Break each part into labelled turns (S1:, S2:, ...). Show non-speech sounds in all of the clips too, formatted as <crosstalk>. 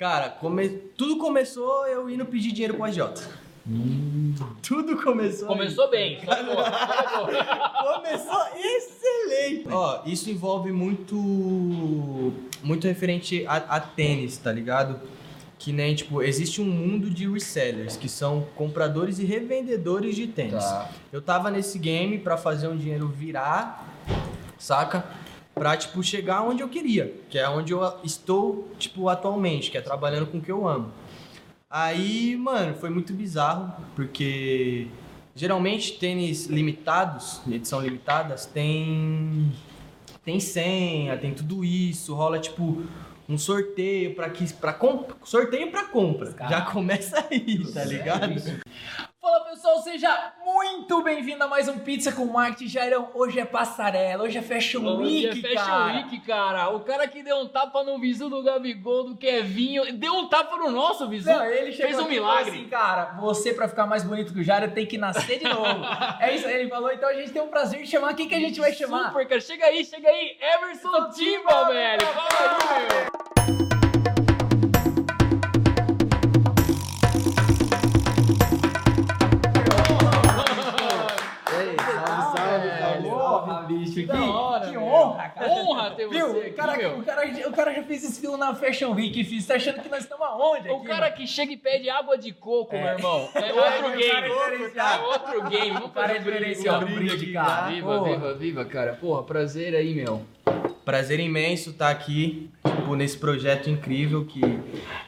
S1: Cara, come... tudo começou eu indo pedir dinheiro pro agiota. Tudo começou. aí.
S2: Começou bem. Foi boa. <laughs>
S1: Começou excelente. Ó, isso envolve muito. Muito referente a, a tênis, tá ligado? Que nem, tipo, existe um mundo de resellers, que são compradores e revendedores de tênis.
S2: Tá.
S1: Eu tava nesse game pra fazer um dinheiro virar, saca? Pra, tipo, chegar onde eu queria, que é onde eu estou, tipo, atualmente, que é trabalhando com o que eu amo. Aí, mano, foi muito bizarro, porque geralmente tênis limitados, edição limitadas, tem tem senha, tem tudo isso, rola tipo um sorteio para que para sorteio para compra. Já começa aí, tá ligado?
S2: Fala pessoal, seja muito bem-vindo a mais um Pizza com Marketing Jairão. Hoje é passarela, hoje é Fashion
S3: Hoje
S2: Week,
S3: é Fashion
S2: cara.
S3: Week, cara. O cara que deu um tapa no visu do Gabigol, do Kevinho, deu um tapa no nosso visu.
S2: Não, ele chegou
S3: Fez um
S2: e
S3: milagre.
S2: assim, cara, você pra ficar mais bonito que o Jairo tem que nascer de novo. <laughs> é isso aí, ele falou, então a gente tem um prazer de chamar. Quem que a gente vai chamar?
S3: Super, cara. Chega aí, chega aí. Emerson Timba, velho. Fala aí, meu.
S2: Honra, cara.
S3: Honra ter
S2: Viu?
S3: você
S2: o,
S3: aqui,
S2: cara,
S3: meu.
S2: o, cara, o cara já fez esse filo na Fashion Week, fiz. Tá achando que nós estamos aonde aqui?
S3: O cara que chega e pede água de coco,
S2: É.
S3: meu irmão. <laughs> É outro
S2: é
S3: game. É outro game. Vamos
S2: é
S3: fazer um brinde,
S2: brinde,
S3: brinde,
S2: cara.
S3: Viva, viva, viva, cara. Porra, prazer aí, meu.
S1: Prazer imenso estar aqui, tipo, nesse projeto incrível que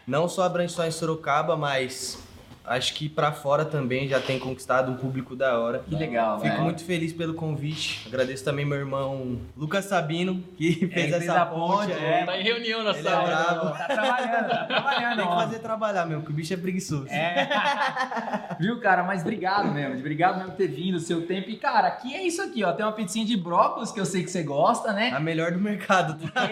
S1: não só abrange só em Sorocaba, mas acho que pra fora também já tem conquistado um público da hora.
S2: Que legal,
S1: Fico
S2: velho.
S1: muito feliz pelo convite. Agradeço também meu irmão Lucas Sabino, que fez
S2: fez
S1: essa
S2: a ponte,
S1: ponte.
S2: é.
S3: Tá em reunião na
S1: Ele é
S3: sala.
S1: brabo.
S2: Tá trabalhando, tá trabalhando.
S1: Tem que fazer trabalhar mesmo, que o bicho é preguiçoso.
S2: É. Viu, cara? Mas obrigado mesmo. Obrigado mesmo por ter vindo, o seu tempo. E, cara, aqui é isso aqui, ó. Tem uma pizzinha de brócolis que eu sei que você gosta, né?
S1: A melhor do mercado, tá?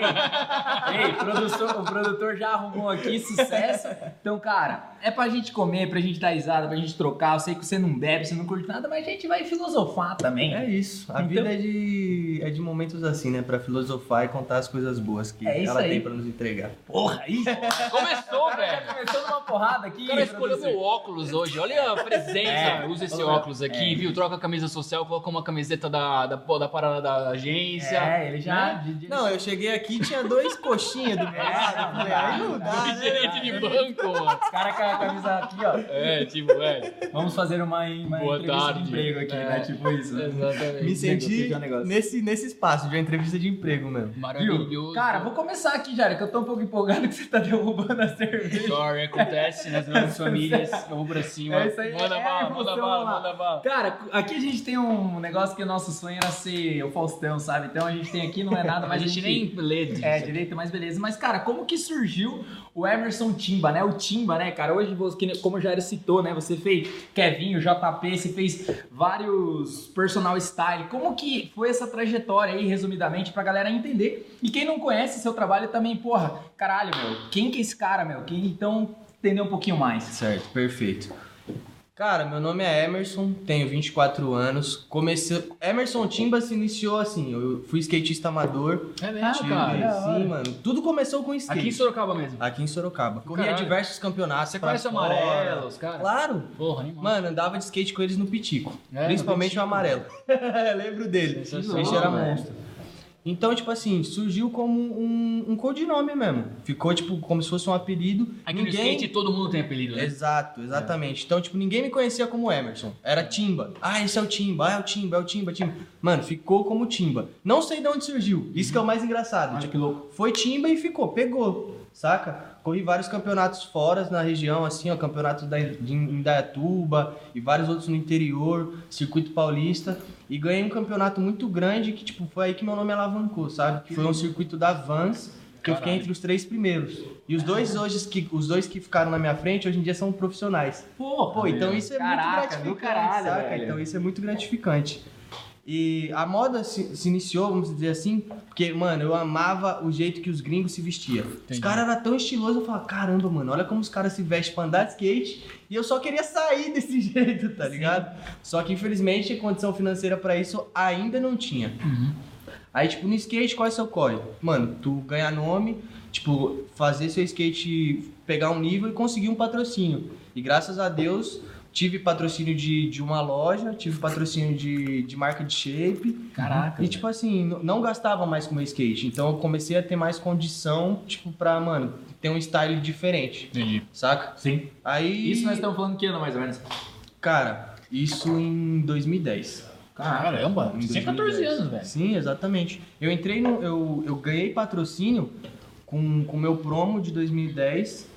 S2: Ei, ei, produtor, o produtor já arrumou aqui, sucesso. Então, cara, é pra gente comer, pra gente dar risada, pra gente trocar. Eu sei que você não bebe, você não curte nada, mas a gente vai filosofar também.
S1: É isso. A
S2: Então-
S1: vida é de, é de momentos assim, né? Pra filosofar e contar as coisas boas que
S2: É
S1: ela
S2: aí.
S1: tem pra nos entregar.
S2: Porra, isso.
S3: Começou, <laughs> velho.
S2: começou numa porrada aqui.
S3: O cara escolheu meu óculos hoje. Olha a presença.
S2: É.
S3: Usa esse
S2: Olha.
S3: óculos aqui,
S2: É.
S3: viu? Troca a camisa social, colocou uma camiseta da, da, da parada da agência.
S2: É, ele já.
S3: Né?
S2: de- de-
S1: Não, eu cheguei aqui e tinha dois coxinhas do meu
S2: É,
S1: lado.
S2: dá,
S1: aí não dá, <laughs>
S2: dá.
S1: né?
S3: Gerente de banco, mano.
S2: Os caras a camisa aqui, ó.
S3: É, tipo, velho.
S2: Vamos fazer uma, uma
S3: Boa
S2: entrevista
S3: tarde.
S2: de emprego aqui,
S3: É.
S2: né? Tipo isso. né?
S3: Exatamente.
S1: Me senti nesse, nesse espaço de uma entrevista de emprego mesmo.
S2: Viu?
S3: Maravilhoso.
S2: Cara, vou começar aqui, Jário, que eu tô um pouco empolgado que você tá <laughs> derrubando a cerveja.
S3: Sorry, acontece nas grandes <laughs> famílias. Eu vou pra cima.
S2: É isso aí,
S3: Manda
S2: é a
S3: bala, manda bala,
S2: lá.
S3: manda bala.
S2: Cara, aqui a gente tem um negócio que o nosso sonho era ser o Faustão, sabe? Então a gente tem aqui, não é nada, mas
S3: a gente nem lê disso.
S2: É, direito, mas beleza. Mas, cara, como que surgiu o Emerson Timba, né? O Timba, né, cara? Hoje, você- como o Jair citou, né? Você fez Kevinho, JP, você fez vários personal style. Como que foi essa trajetória aí, resumidamente, pra galera entender? E quem não conhece seu trabalho também, porra, caralho, meu, quem que é esse cara, meu? Quem, então, entender um pouquinho mais.
S1: Certo, perfeito. Cara, meu nome é Emerson, tenho 24 anos. Comecei. Emerson Timba se iniciou assim. Eu fui skatista amador.
S3: É mesmo,
S2: Ah,
S3: cara.
S1: Sim, mano. Tudo começou com skate.
S3: Aqui em Sorocaba mesmo.
S1: Aqui em Sorocaba. Corria
S3: Caralho.
S1: diversos campeonatos.
S3: Você conhece o
S1: fora.
S3: Amarelos, cara?
S1: Claro.
S3: Porra, animal.
S1: Mano, andava de skate com eles no Pitico.
S3: É,
S1: principalmente
S3: no
S1: o amarelo. <laughs> Lembro dele. Bicho era monstro. Então, tipo assim, surgiu como um, um codinome mesmo. Ficou, tipo, como se fosse um apelido.
S3: Aqui no skate todo mundo tem apelido, né?
S1: Exato, exatamente. Então, tipo, ninguém me conhecia como Emerson. Era Timba. Ah, esse é o Timba. Ah, é o Timba, é o Timba, Timba. Mano, ficou como Timba. Não sei de onde surgiu. Isso que é o mais engraçado.
S2: Olha
S1: Tipo,
S2: que louco.
S1: foi Timba e ficou, pegou, saca? Corri vários campeonatos fora na região, assim, ó, campeonatos da, de Indaiatuba e vários outros no interior, circuito paulista, e ganhei um campeonato muito grande que, tipo, foi aí que meu nome alavancou, sabe? Foi um circuito da Vans, que eu fiquei
S3: Caralho.
S1: entre os três primeiros. E os dois hoje, que, os dois que ficaram na minha frente, hoje em dia são profissionais.
S2: Pô,
S1: Pô, então isso é
S2: Caraca,
S1: muito gratificante,
S2: caralho,
S1: saca?
S2: velho.
S1: Então isso é muito gratificante. E a moda se, se iniciou, vamos dizer assim, porque, mano, eu amava o jeito que os gringos se vestiam. Os
S3: Entendi.
S1: caras eram tão estilosos, eu falava, caramba, mano, olha como os caras se vestem pra andar de skate. E eu só queria sair <laughs> desse jeito, tá ligado? Só que, infelizmente, condição financeira pra isso ainda não tinha.
S3: Uhum.
S1: Aí, tipo, no skate, qual é o seu código? Mano, tu ganha nome, tipo, fazer seu skate pegar um nível e conseguir um patrocínio. E graças a Deus, tive patrocínio de, de uma loja, tive patrocínio de, de marca de shape.
S2: Caraca.
S1: E, tipo assim, não gastava mais com meu skate. Então, eu comecei a ter mais condição, tipo, pra, mano, ter um style diferente,
S3: Entendi.
S1: saca?
S2: Sim.
S1: Aí...
S2: Isso nós estamos falando que ano mais ou menos?
S1: Cara, isso em 2010.
S3: Caramba, você tem 14
S1: 2010.
S3: anos, velho.
S1: Sim, exatamente. Eu entrei no. Eu, eu ganhei patrocínio com o meu promo de 2010.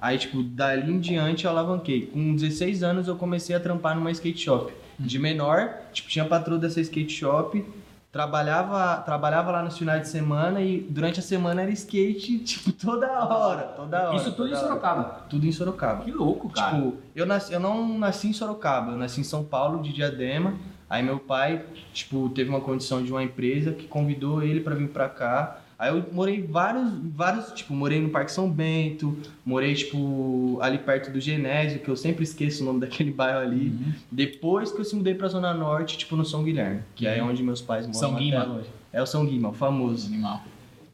S1: Aí, tipo, dali em diante eu alavanquei. Com 16 anos eu comecei a trampar numa skate shop. De menor, tipo, tinha patrão dessa skate shop. Trabalhava, trabalhava lá nos finais de semana e durante a semana era skate, <laughs> tipo, toda hora, toda hora.
S2: Isso tudo em
S1: toda hora.
S2: Sorocaba.
S1: Tudo em Sorocaba.
S2: Que louco, cara.
S1: Tipo, eu, nasci, eu não nasci em Sorocaba, eu nasci em São Paulo, de Diadema. Aí meu pai, tipo, teve uma condição de uma empresa que convidou ele pra vir pra cá. Aí eu morei vários, vários, tipo, morei no Parque São Bento, morei, tipo, ali perto do Genésio, que eu sempre esqueço o nome <laughs> daquele bairro ali.
S2: Uhum.
S1: Depois que eu se mudei pra Zona Norte, tipo, no São Guilherme, que aí é onde meus pais moram
S3: São Guima.
S1: hoje. É o São Guima, o famoso
S3: Animal.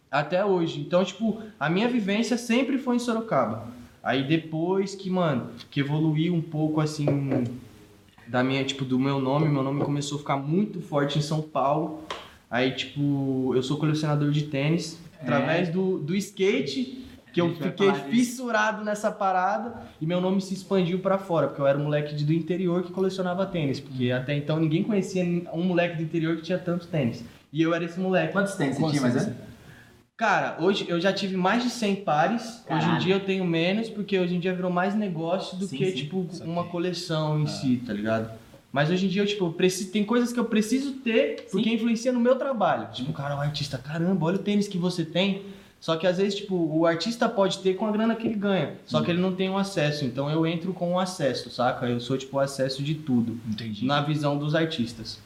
S1: até hoje. Então, tipo, a minha vivência sempre foi em Sorocaba. Aí depois que, mano, que evoluiu um pouco assim da minha, tipo, do meu nome, meu nome começou a ficar muito forte em São Paulo. Aí, tipo, eu sou colecionador de tênis através do, do skate. Que eu fiquei fissurado nessa parada e meu nome se expandiu pra fora, porque eu era um moleque de- do interior que colecionava tênis, porque
S2: Uhum.
S1: até então ninguém conhecia um moleque do interior que tinha tantos tênis. E eu era esse moleque.
S2: Quantos tênis você tinha mais
S3: tênis?
S2: ou
S1: Cara, hoje eu já tive mais de 100 pares. Hoje em
S2: Caralho.
S1: dia eu tenho menos, porque hoje em dia virou mais negócio do
S2: Sim,
S1: que,
S2: sim,
S1: tipo, uma coleção em si, tá ligado? Mas hoje em dia eu, tipo, eu preciso, tem coisas que eu preciso ter porque influencia no meu trabalho. Tipo, cara, o artista, caramba, olha o tênis que você tem. Só que às vezes, tipo, o artista pode ter com a grana que ele ganha. Só que ele não tem o acesso. Então eu entro com o acesso, saca? Eu sou, tipo, o acesso de tudo.
S3: Entendi.
S1: Na visão dos artistas.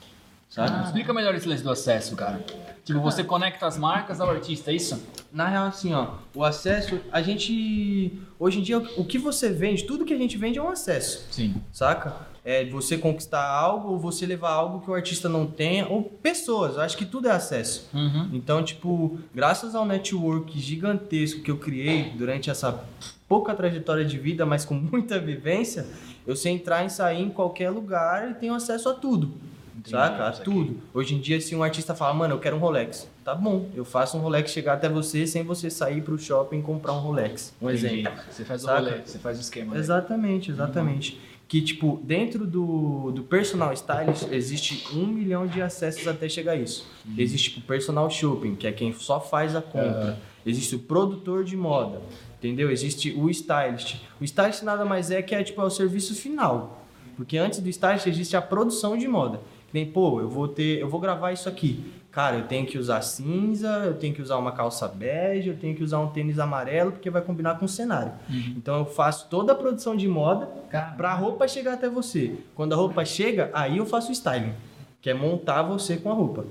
S1: Saca?
S3: Explica melhor esse lance do acesso, cara. Tipo, você conecta as marcas ao artista, é isso?
S1: Na real, assim, ó, o acesso, a gente. Hoje em dia, o que você vende, tudo que a gente vende é um acesso,
S3: Sim.
S1: saca? É você conquistar algo ou você levar algo que o artista não tenha, ou pessoas, eu acho que tudo é acesso.
S3: Uhum.
S1: Então, tipo, graças ao network gigantesco que eu criei durante essa pouca trajetória de vida, mas com <laughs> muita vivência, eu sei entrar e sair em qualquer lugar e tenho acesso a tudo.
S3: Entendi,
S1: saca? A tudo. Hoje em dia, se um artista fala, mano, eu quero um Rolex, tá bom, eu faço um Rolex chegar até você sem você sair pro shopping comprar um Rolex. Um
S3: Entendi.
S1: exemplo.
S3: Você faz
S1: Saca?
S3: o rolê, você faz o esquema. né?
S1: Exatamente, exatamente. Que, tipo, dentro do, do personal stylist existe um milhão de acessos até chegar a isso. Existe, tipo, personal shopping, que é quem só faz a compra. Existe o produtor de moda, entendeu? Existe o stylist. O stylist nada mais é que é, tipo, é o serviço final. Porque antes do stylist existe a produção de moda. Que nem, pô, eu vou ter, eu vou gravar isso aqui. Cara, eu tenho que usar cinza, eu tenho que usar uma calça bege, eu tenho que usar um tênis amarelo, porque vai combinar com o cenário. Então eu faço toda a produção de moda
S2: Cara,
S1: pra roupa chegar até você. Quando a roupa chega, aí eu faço o styling, que é montar você com a roupa.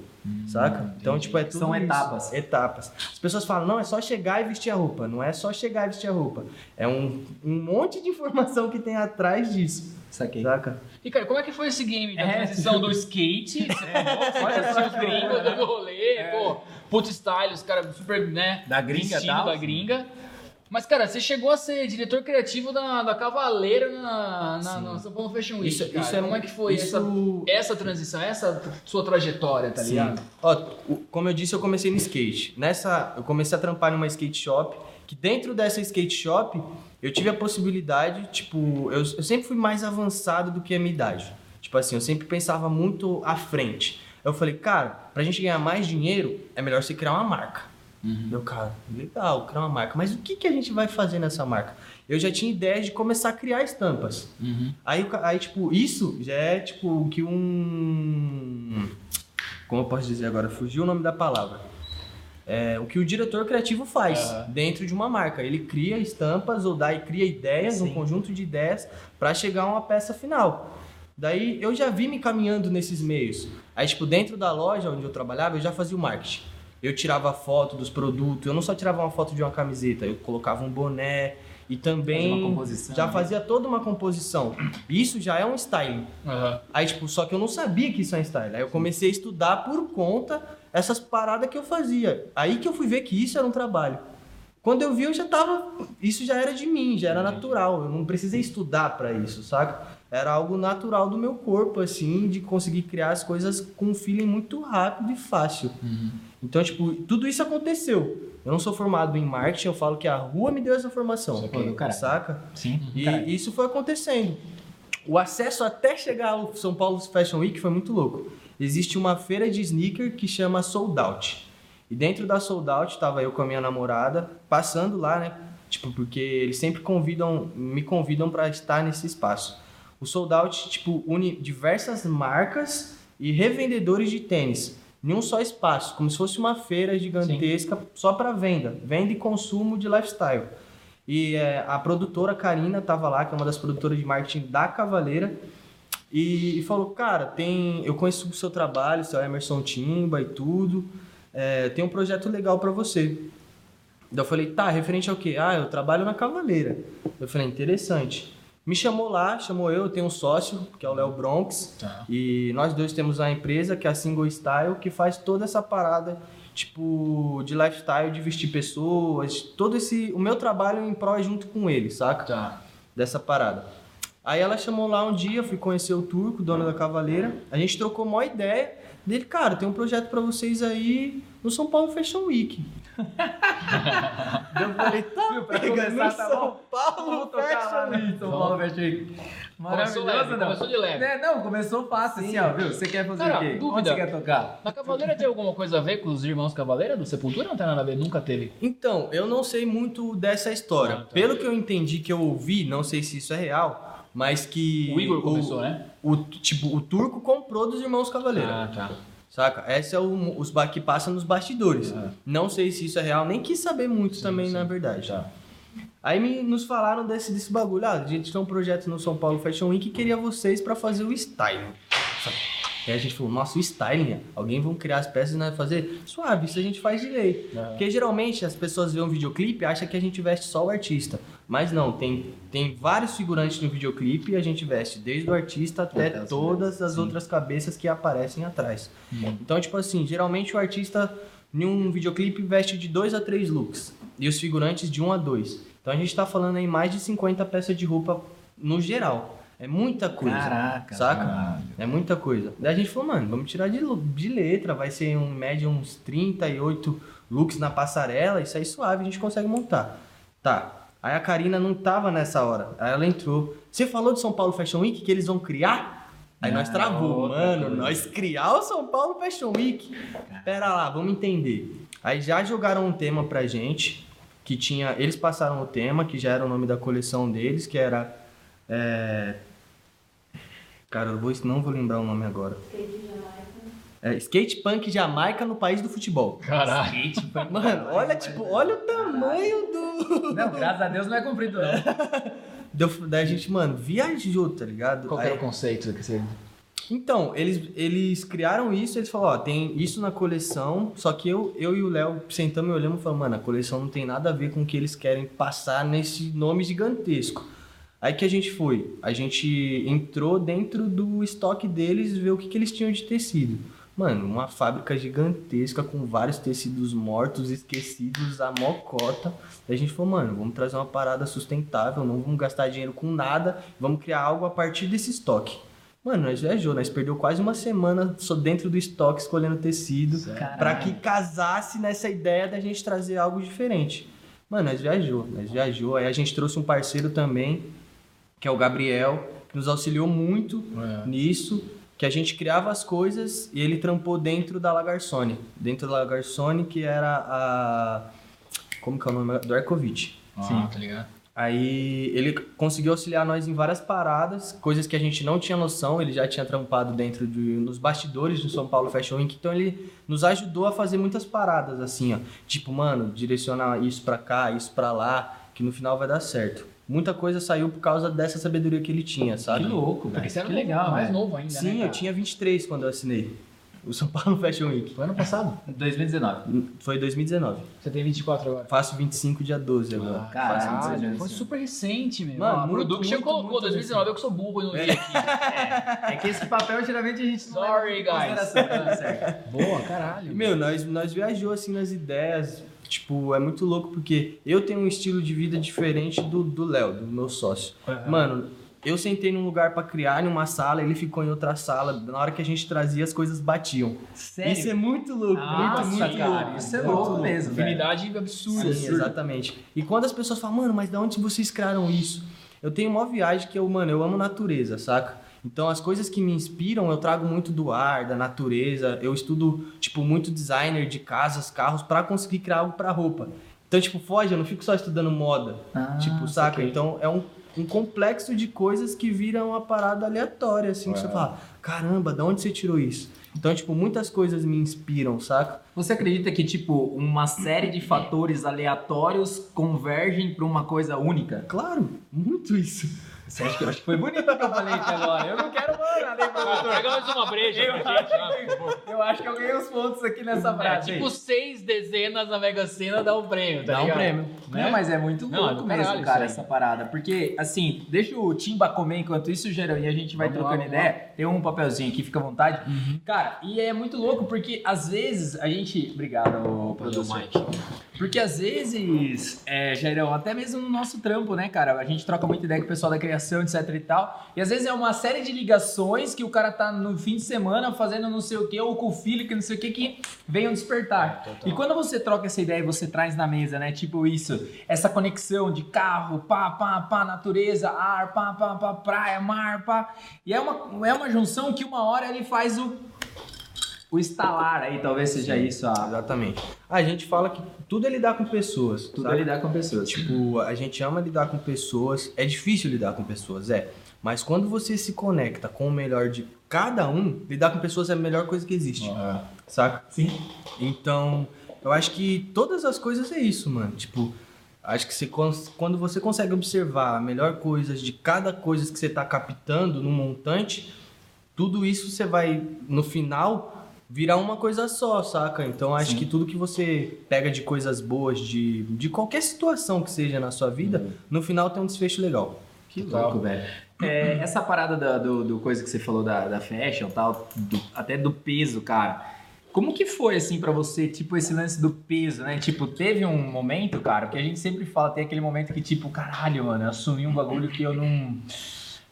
S1: saca? Então, tipo, é tudo
S2: São
S1: isso.
S2: etapas.
S1: Etapas. As pessoas falam, não, é só chegar e vestir a roupa. Não é só chegar e vestir a roupa. É um, um monte de <laughs> informação que tem atrás disso.
S2: Saquei.
S1: Saca?
S3: E, cara, como é que foi esse game da
S2: É.
S3: transição do skate? Olha só, os gringos do rolê, pô. Put style, os caras super, né?
S2: Da gringa tal.
S3: da gringa. Mas, cara, você chegou a ser diretor criativo da, da Cavaleira na, na, na São Paulo Fashion Week,
S1: Isso-
S3: cara.
S1: isso é-
S3: Como é que foi
S1: isso-
S3: essa, essa transição, essa sua trajetória, tá
S1: Sim.
S3: ligado?
S1: Ó, como eu disse, eu comecei no skate. Nessa, eu comecei a trampar numa skate shop, que dentro dessa skate shop, eu tive a possibilidade, tipo, eu, eu sempre fui mais avançado do que a minha idade. Tipo assim, eu sempre pensava muito à frente. Eu falei, cara, pra gente ganhar mais dinheiro, é melhor você criar uma marca. Meu cara, legal, criar uma marca. Mas o que, que a gente vai fazer nessa marca? Eu já tinha ideia de começar a criar estampas. Aí, o ca- aí, tipo, isso já é, tipo, o que um... Como eu posso dizer agora? Fugiu o nome da palavra. É, o que o diretor criativo faz dentro de uma marca. Ele cria estampas ou daí cria ideias, um
S2: Sim.
S1: conjunto de ideias para chegar a uma peça final. Daí eu já vi me caminhando nesses meios. Aí, tipo, dentro da loja onde eu trabalhava, eu já fazia o marketing. Eu tirava foto dos produtos, eu não só tirava uma foto de uma camiseta, eu colocava um boné e também
S2: Fazia uma composição,
S1: já
S2: né?
S1: fazia toda uma composição. Isso já é um styling.
S3: Aham.
S1: Aí, tipo, só que eu não sabia que isso é um style. Aí eu comecei a estudar por conta essas paradas que eu fazia. Aí que eu fui ver que isso era um trabalho. Quando eu vi, eu já tava. Isso já era de mim, já era natural. Eu não precisei estudar pra isso, saca? Era algo natural do meu corpo, assim, de conseguir criar as coisas com um feeling muito rápido e fácil. Então, tipo, tudo isso aconteceu. Eu não sou formado em marketing, eu falo que a rua me deu essa formação.
S2: Do caralho.
S1: Saca?
S2: Sim.
S1: E
S2: Caralho.
S1: isso foi acontecendo. O acesso até chegar ao São Paulo Fashion Week foi muito louco. Existe uma feira de sneaker que chama Sold Out. E dentro da Sold Out tava eu com a minha namorada passando lá, né? Tipo, porque eles sempre convidam, me convidam para estar nesse espaço. O Sold Out, tipo, une diversas marcas e revendedores de tênis em um só espaço, como se fosse uma feira gigantesca só para venda, venda e consumo de lifestyle. E é, a produtora Karina tava lá, que é uma das produtoras de marketing da Cavaleira, e, e falou, cara, tem, eu conheço o seu trabalho, seu Emerson Timba e tudo, é, tem um projeto legal para você. Daí eu falei, tá, referente ao quê? Ah, eu trabalho na Cavaleira. Eu falei, interessante. Me chamou lá, chamou eu, eu tenho um sócio, que é o Léo Bronx,
S3: Tá.
S1: e nós dois temos a empresa, que é a Single Style, que faz toda essa parada, tipo, de lifestyle, de vestir pessoas, todo esse... O meu trabalho em prol é junto com ele, saca?
S3: Tá.
S1: Dessa parada. Aí ela chamou lá um dia, fui conhecer o Turco, dono da Cavaleira, a gente trocou uma ideia dele, cara, tem um projeto pra vocês aí no São Paulo Fashion Week. <laughs> Eu falei, tá,
S2: Viu, pra
S1: pega,
S2: começar,
S1: no
S2: tá
S1: São
S2: bom?
S1: Paulo
S2: lá,
S1: Fashion Week.
S2: né? São Paulo Fashion Week. Maravilhoso,
S3: leve,
S2: não?
S3: começou de leve.
S2: Né, Não, começou fácil, assim, ó, viu? Você quer fazer
S3: Cara,
S2: o quê?
S3: dúvida.
S2: Onde você quer tocar?
S3: Na Cavaleira tem alguma coisa a ver com os irmãos Cavaleira do Sepultura? Não tem nada a ver, nunca teve.
S1: Então, eu não sei muito dessa história.
S3: Ah, tá.
S1: Pelo que eu entendi que eu ouvi, não sei se isso é real, mas que
S3: O Igor começou, né?
S1: o, tipo, o turco comprou dos irmãos Cavaleira.
S3: Ah, tá.
S1: Saca? Esse é o, os que passa nos bastidores.
S3: Ah.
S1: Não sei se isso é real, nem quis saber muito também,
S3: sim.
S1: na verdade.
S3: Tá.
S1: Aí me, nos falaram desse, desse bagulho. Ah, a gente tem um projeto no São Paulo Fashion Week que queria vocês pra fazer o styling. Aí a gente falou, nossa, o styling, alguém vão criar as peças e nós fazer? Suave, isso a gente faz de lei.
S3: Aham.
S1: Porque geralmente as pessoas veem um videoclipe e acham que a gente veste só o artista. Mas não, tem, tem vários figurantes no videoclipe e a gente veste desde o artista até
S2: Até as
S1: todas as outras cabeças que aparecem atrás. Então, tipo assim, geralmente o artista em um videoclipe veste de dois a três looks. E os figurantes de um a dois. Então a gente tá falando aí mais de 50 peças de roupa no geral. É muita coisa.
S2: Caraca,
S1: Saca?
S2: caralho.
S1: É muita coisa. Daí a gente falou, mano, vamos tirar de, de letra, vai ser em média uns 38 looks na passarela, isso aí suave, a gente consegue montar. Tá. Aí a Karina não tava nessa hora. Aí ela entrou. Você falou de São Paulo Fashion Week que eles vão criar? Aí nós
S2: Ah,
S1: travou, mano,
S2: coisa.
S1: nós criar o São Paulo Fashion Week. Pera lá, vamos entender. Aí já jogaram um tema pra gente, que tinha. Eles passaram o tema, que já era o nome da coleção deles, que era. é, Cara, eu vou, não vou lembrar o nome agora. É, Skate Punk Jamaica no país do futebol.
S3: Caralho.
S2: Skate, punk. <laughs>
S1: Mano, olha, tipo, olha o tamanho do.
S2: Não, graças a Deus não é comprido, não. <laughs>
S1: Deu- Daí a gente, mano, viajou, tá ligado?
S3: Qual que era o conceito que você...
S1: Então, eles, eles criaram isso, eles falaram, ó, tem isso na coleção, só que eu, eu e o Léo sentamos e olhamos e falamos, mano, a coleção não tem nada a ver com o que eles querem passar nesse nome gigantesco. Aí que a gente foi, a gente entrou dentro do estoque deles e ver o que, que eles tinham de tecido. Mano, uma fábrica gigantesca com vários tecidos mortos, esquecidos, a mocota. Daí a gente falou, mano, vamos trazer uma parada sustentável, não vamos gastar dinheiro com nada, vamos criar algo a partir desse estoque. Mano, nós viajou, nós perdeu quase uma semana só dentro do estoque escolhendo tecido pra que casasse nessa ideia da gente trazer algo diferente. Mano, nós viajou, nós viajou. Aí a gente trouxe um parceiro também, que é o Gabriel, que nos auxiliou muito
S3: É.
S1: nisso, que a gente criava as coisas e ele trampou dentro da Lagarsone. Dentro da Lagarsone, que era a... Como que é o nome? Do Arcovitch.
S3: Ah, tá ligado?
S1: Aí ele conseguiu auxiliar nós em várias paradas, coisas que a gente não tinha noção, ele já tinha trampado dentro de nos bastidores do São Paulo Fashion Week, então ele nos ajudou a fazer muitas paradas assim, ó, tipo, mano, direcionar isso pra cá, isso pra lá, que no final vai dar certo. Muita coisa saiu por causa dessa sabedoria que ele tinha, sabe?
S2: Que louco,
S3: Porque você era
S2: Que legal,
S3: mais
S2: velho.
S3: novo ainda, né,
S1: Sim, eu
S3: cara?
S1: tinha 23 quando eu assinei o São Paulo Fashion Week.
S3: Foi ano passado. <laughs>
S2: 2019.
S1: Foi 2019.
S3: Você tem 24 agora.
S1: Faço 25 dia 12 agora.
S3: Ah,
S2: Caralho,
S1: Faço 26.
S3: Foi super recente, meu.
S1: Mano,
S3: Ah,
S1: muito,
S3: o Duque já
S1: muito,
S3: colocou
S1: muito
S3: 2019, eu que sou burro e não vi aqui. <laughs>
S2: É que esse papel geralmente a gente
S3: Sorry, guys.
S2: certo. <laughs>
S3: Boa, caralho.
S1: Meu, nós, nós viajou assim nas ideias. Tipo, é muito louco porque eu tenho um estilo de vida diferente do do Léo, do meu sócio. Mano, eu sentei num lugar pra criar, numa sala, ele ficou em outra sala. Na hora que a gente trazia, as coisas batiam.
S2: Sério?
S1: Isso é muito louco,
S2: Nossa,
S1: muito, muito
S2: cara,
S1: louco.
S2: isso é
S1: muito
S2: louco mesmo, velho.
S3: Afinidade absurda.
S1: Sim, exatamente. E quando as pessoas falam, mano, mas de onde vocês criaram isso? Eu tenho uma viagem que eu, mano, eu amo natureza, saca? Então as coisas que me inspiram eu trago muito do ar, da natureza. Eu estudo, tipo, muito designer de casas, carros, pra conseguir criar algo pra roupa. Então, tipo, foge, eu não fico só estudando moda.
S2: Ah,
S1: tipo, saca?
S2: saquei.
S1: Então é um, um complexo de coisas que viram uma parada aleatória, assim, que você fala, caramba, de onde você tirou isso? Então, tipo, muitas coisas me inspiram, saca?
S2: Você acredita que, tipo, uma série de fatores aleatórios convergem pra uma coisa única?
S1: Claro, muito isso.
S2: Você acha que eu acho que foi bonito o que eu falei aqui agora? Eu não quero nem
S3: Ah,
S2: produtor.
S3: Pega mais uma breja
S2: Eu
S3: pra gente. favor.
S2: Eu acho que eu ganhei os pontos aqui nessa
S3: É
S2: frase.
S3: tipo seis dezenas na Mega Sena dá um prêmio, tá
S1: Dá um
S3: ligado?
S1: prêmio.
S3: Né?
S2: Não, mas é muito
S3: Não,
S2: louco
S3: é
S2: mesmo, cara, essa parada. Porque, assim, deixa o Timba comer enquanto isso, Gerão, e a gente vai
S3: Vamos lá,
S2: trocando
S3: vamos
S2: ideia. Tem um papelzinho aqui, fica à vontade.
S3: Uhum.
S2: Cara, e é muito louco porque às vezes a gente. Obrigado, produtor.
S3: Mike.
S2: Porque às vezes, é, Jairão, até mesmo no nosso trampo, né, cara? A gente troca muita ideia com o pessoal da criação, etc e tal. E às vezes é uma série de ligações que o cara tá no fim de semana fazendo não sei o que, ou com o filho, que não sei o que, que vem um despertar. E quando você troca essa ideia e você traz na mesa, né? Tipo isso, essa conexão de carro, pá, pá, pá, natureza, ar, pá, pá, pá, praia, mar, pá. E é uma, é uma junção que uma hora ele faz o. O estalar aí, talvez seja isso a.
S1: Exatamente. A gente fala que tudo é lidar com pessoas.
S2: Tudo
S1: sabe?
S2: é lidar com pessoas.
S1: Tipo, a gente ama lidar com pessoas. É difícil lidar com pessoas, é. Mas quando você se conecta com o melhor de cada um, lidar com pessoas é a melhor coisa que existe. Saca?
S2: Sim.
S1: Então, eu acho que todas as coisas é isso, mano. Tipo, acho que você, cons- quando você consegue observar a melhor coisas de cada coisa que você tá captando no montante, tudo isso você vai, no final, virar uma coisa só, saca? Então, acho
S2: Sim.
S1: que tudo que você pega de coisas boas, de, de qualquer situação que seja na sua vida, no final tem um desfecho legal.
S2: Que
S3: Total.
S2: louco, velho. É, essa parada da, do, do coisa que você falou da, da fashion e tal, do- até do peso, cara. Como que foi, assim, pra você, tipo, esse lance do peso, né? Tipo, teve um momento, cara, que a gente sempre fala, tem aquele momento que, tipo, caralho, mano, eu assumi um bagulho que eu não,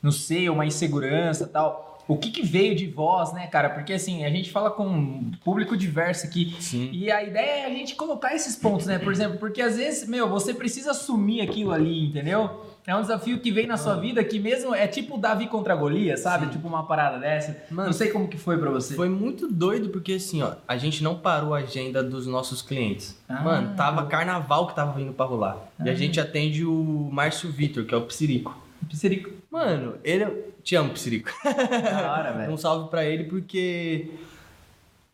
S2: não sei, uma insegurança e tal. O que que veio de voz, né, cara? Porque, assim, a gente fala com um público diverso aqui.
S1: Sim.
S2: E a ideia é a gente colocar esses pontos, né? Por exemplo, porque às vezes, meu, você precisa assumir aquilo ali, entendeu? É um desafio que vem na sua vida que mesmo é tipo Davi contra Golias, sabe? Tipo uma parada dessa.
S1: Mano,
S2: não sei como que foi pra você.
S1: Foi muito doido porque assim, ó, a gente não parou a agenda dos nossos clientes.
S2: Ah.
S1: Mano, tava carnaval que tava vindo pra rolar. E a gente atende o Márcio Vitor, que é o Psirico.
S2: Psirico.
S1: Mano, ele. é- Te amo, Psirico.
S2: Da hora, velho. <laughs>
S1: Um salve pra ele porque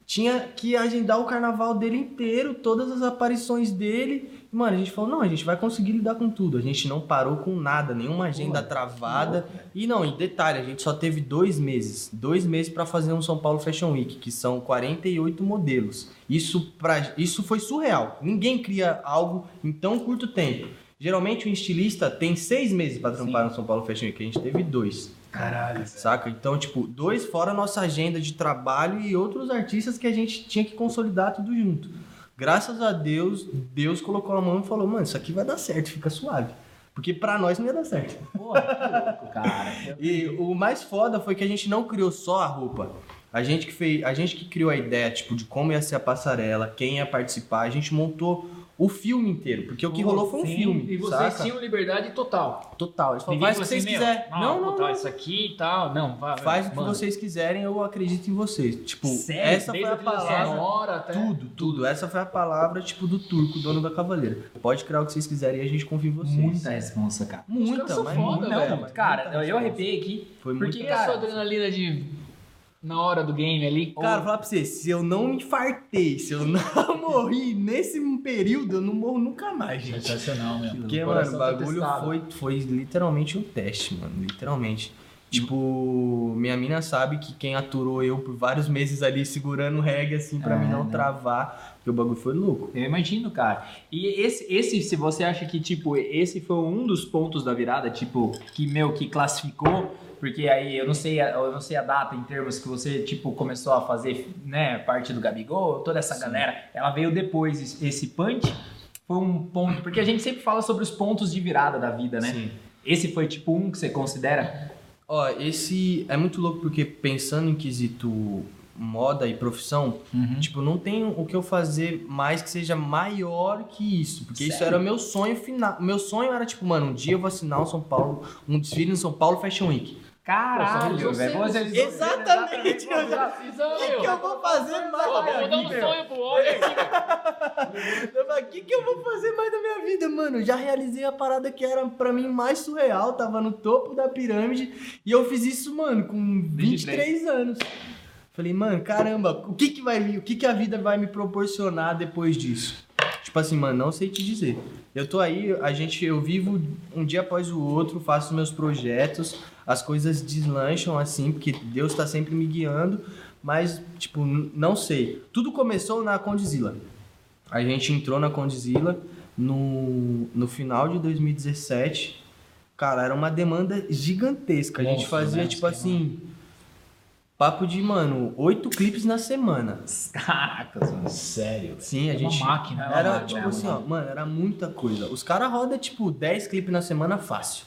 S1: tinha que agendar o carnaval dele inteiro, todas as aparições dele. Mano, a gente falou, não, a gente vai conseguir lidar com tudo. A gente não parou com nada, nenhuma agenda travada. E não, em detalhe, a gente só teve dois meses. Dois meses pra fazer um São Paulo Fashion Week, que são 48 modelos. Isso, pra, isso foi surreal. Ninguém cria algo em tão curto tempo. Geralmente o estilista tem seis meses pra trampar no São Paulo Fashion Week, a gente teve dois.
S2: Caralho.
S1: Saca? Então, tipo, dois fora a nossa agenda de trabalho e outros artistas que a gente tinha que consolidar tudo junto. Graças a Deus, Deus colocou a mão e falou: mano, isso aqui vai dar certo, fica suave. Porque pra nós não ia dar certo. <laughs>
S2: Porra, que louco, cara.
S1: E o mais foda foi que a gente não criou só a roupa. A gente que fez, a gente que criou a ideia, tipo, de como ia ser a passarela, quem ia participar, a gente montou o filme inteiro, porque o que rolou foi um
S2: sim.
S1: filme.
S3: E vocês
S1: saca?
S3: tinham liberdade total.
S1: Total. Eles falaram, faz o que vocês
S3: assim, meu,
S1: quiserem.
S3: Não,
S1: Não, não, não.
S3: isso aqui e tal. Não, vai.
S1: Faz o que
S3: mano.
S1: vocês quiserem, eu acredito em vocês. Tipo,
S2: Sério?
S1: essa foi
S3: Desde
S1: a
S3: trilha
S1: palavra.
S3: sonora até...
S1: Tudo, tudo. Essa foi a palavra, tipo, do turco, dono da cavaleira. Pode criar o que vocês quiserem e a gente confia em vocês.
S2: Muita responsa, cara.
S1: Muita, mas
S3: foda,
S1: muita,
S3: velho.
S2: Cara,
S1: muita
S2: eu arrepiei aqui.
S1: Foi
S2: porque,
S1: muito
S3: E a
S2: cara,
S3: sua adrenalina de... Na hora do game ali?
S1: Cara, vou falar pra você, se eu não me infartei, se eu <laughs> não morri nesse período, eu não morro nunca mais, gente.
S3: Sensacional, meu.
S1: Porque, mano, o
S3: tá
S1: bagulho
S3: testado.
S1: foi, foi literalmente um teste, mano. Literalmente. Tipo, minha mina sabe que quem aturou eu por vários meses ali segurando o reggae, assim, pra
S2: É,
S1: mim não
S2: né?
S1: travar, porque o bagulho foi louco.
S2: Eu imagino, cara. E esse, esse, se você acha que, tipo, esse foi um dos pontos da virada, tipo, que, meu, que classificou, porque aí eu não sei, eu não sei a data em termos que você, tipo, começou a fazer, né, parte do Gabigol, toda essa galera, ela veio depois, esse- esse punch, foi um ponto? Porque a gente sempre fala sobre os pontos de virada da vida, né?
S1: Sim.
S2: Esse foi tipo um que você considera?
S1: Ó, esse é muito louco porque pensando em quesito moda e profissão,
S2: Uhum.
S1: tipo, não tem o que eu fazer mais que seja maior que isso. Porque isso
S2: Sério?
S1: era meu sonho final. Meu sonho era, tipo, mano, um dia eu vou assinar um São Paulo, um desfile no São Paulo Fashion Week.
S2: Caralho, velho.
S1: Exatamente, já- O que, que eu vou fazer mais
S3: Pô,
S1: da minha
S3: vamos dar um
S1: vida?
S3: sonho pro homem
S1: O que, que eu vou fazer mais da minha vida, mano? Eu já realizei a parada que era pra mim mais surreal, tava no topo da pirâmide. E eu fiz isso, mano, com 23 anos. Falei, mano, caramba, o que que vai? O que que a vida vai me proporcionar depois disso? Tipo assim, mano, não sei te dizer. Eu tô aí, a gente, eu vivo um dia após o outro, faço meus projetos, as coisas deslancham assim, porque Deus tá sempre me guiando, mas, tipo, não sei. Tudo começou na Condizila. A gente entrou na Condizila no, no final de 2017. Cara, era uma demanda gigantesca. A gente
S3: Monstro,
S1: fazia,
S3: né?
S1: tipo assim, papo de, mano, oito clipes na semana.
S2: Caraca, mano.
S3: Sério.
S1: Sim, a
S3: É uma
S1: gente.
S3: máquina.
S2: É uma
S1: Era,
S2: máquina,
S1: tipo
S2: é
S1: assim, ó, mano, era muita coisa. Os caras rodam, tipo, 10 clipes na semana fácil.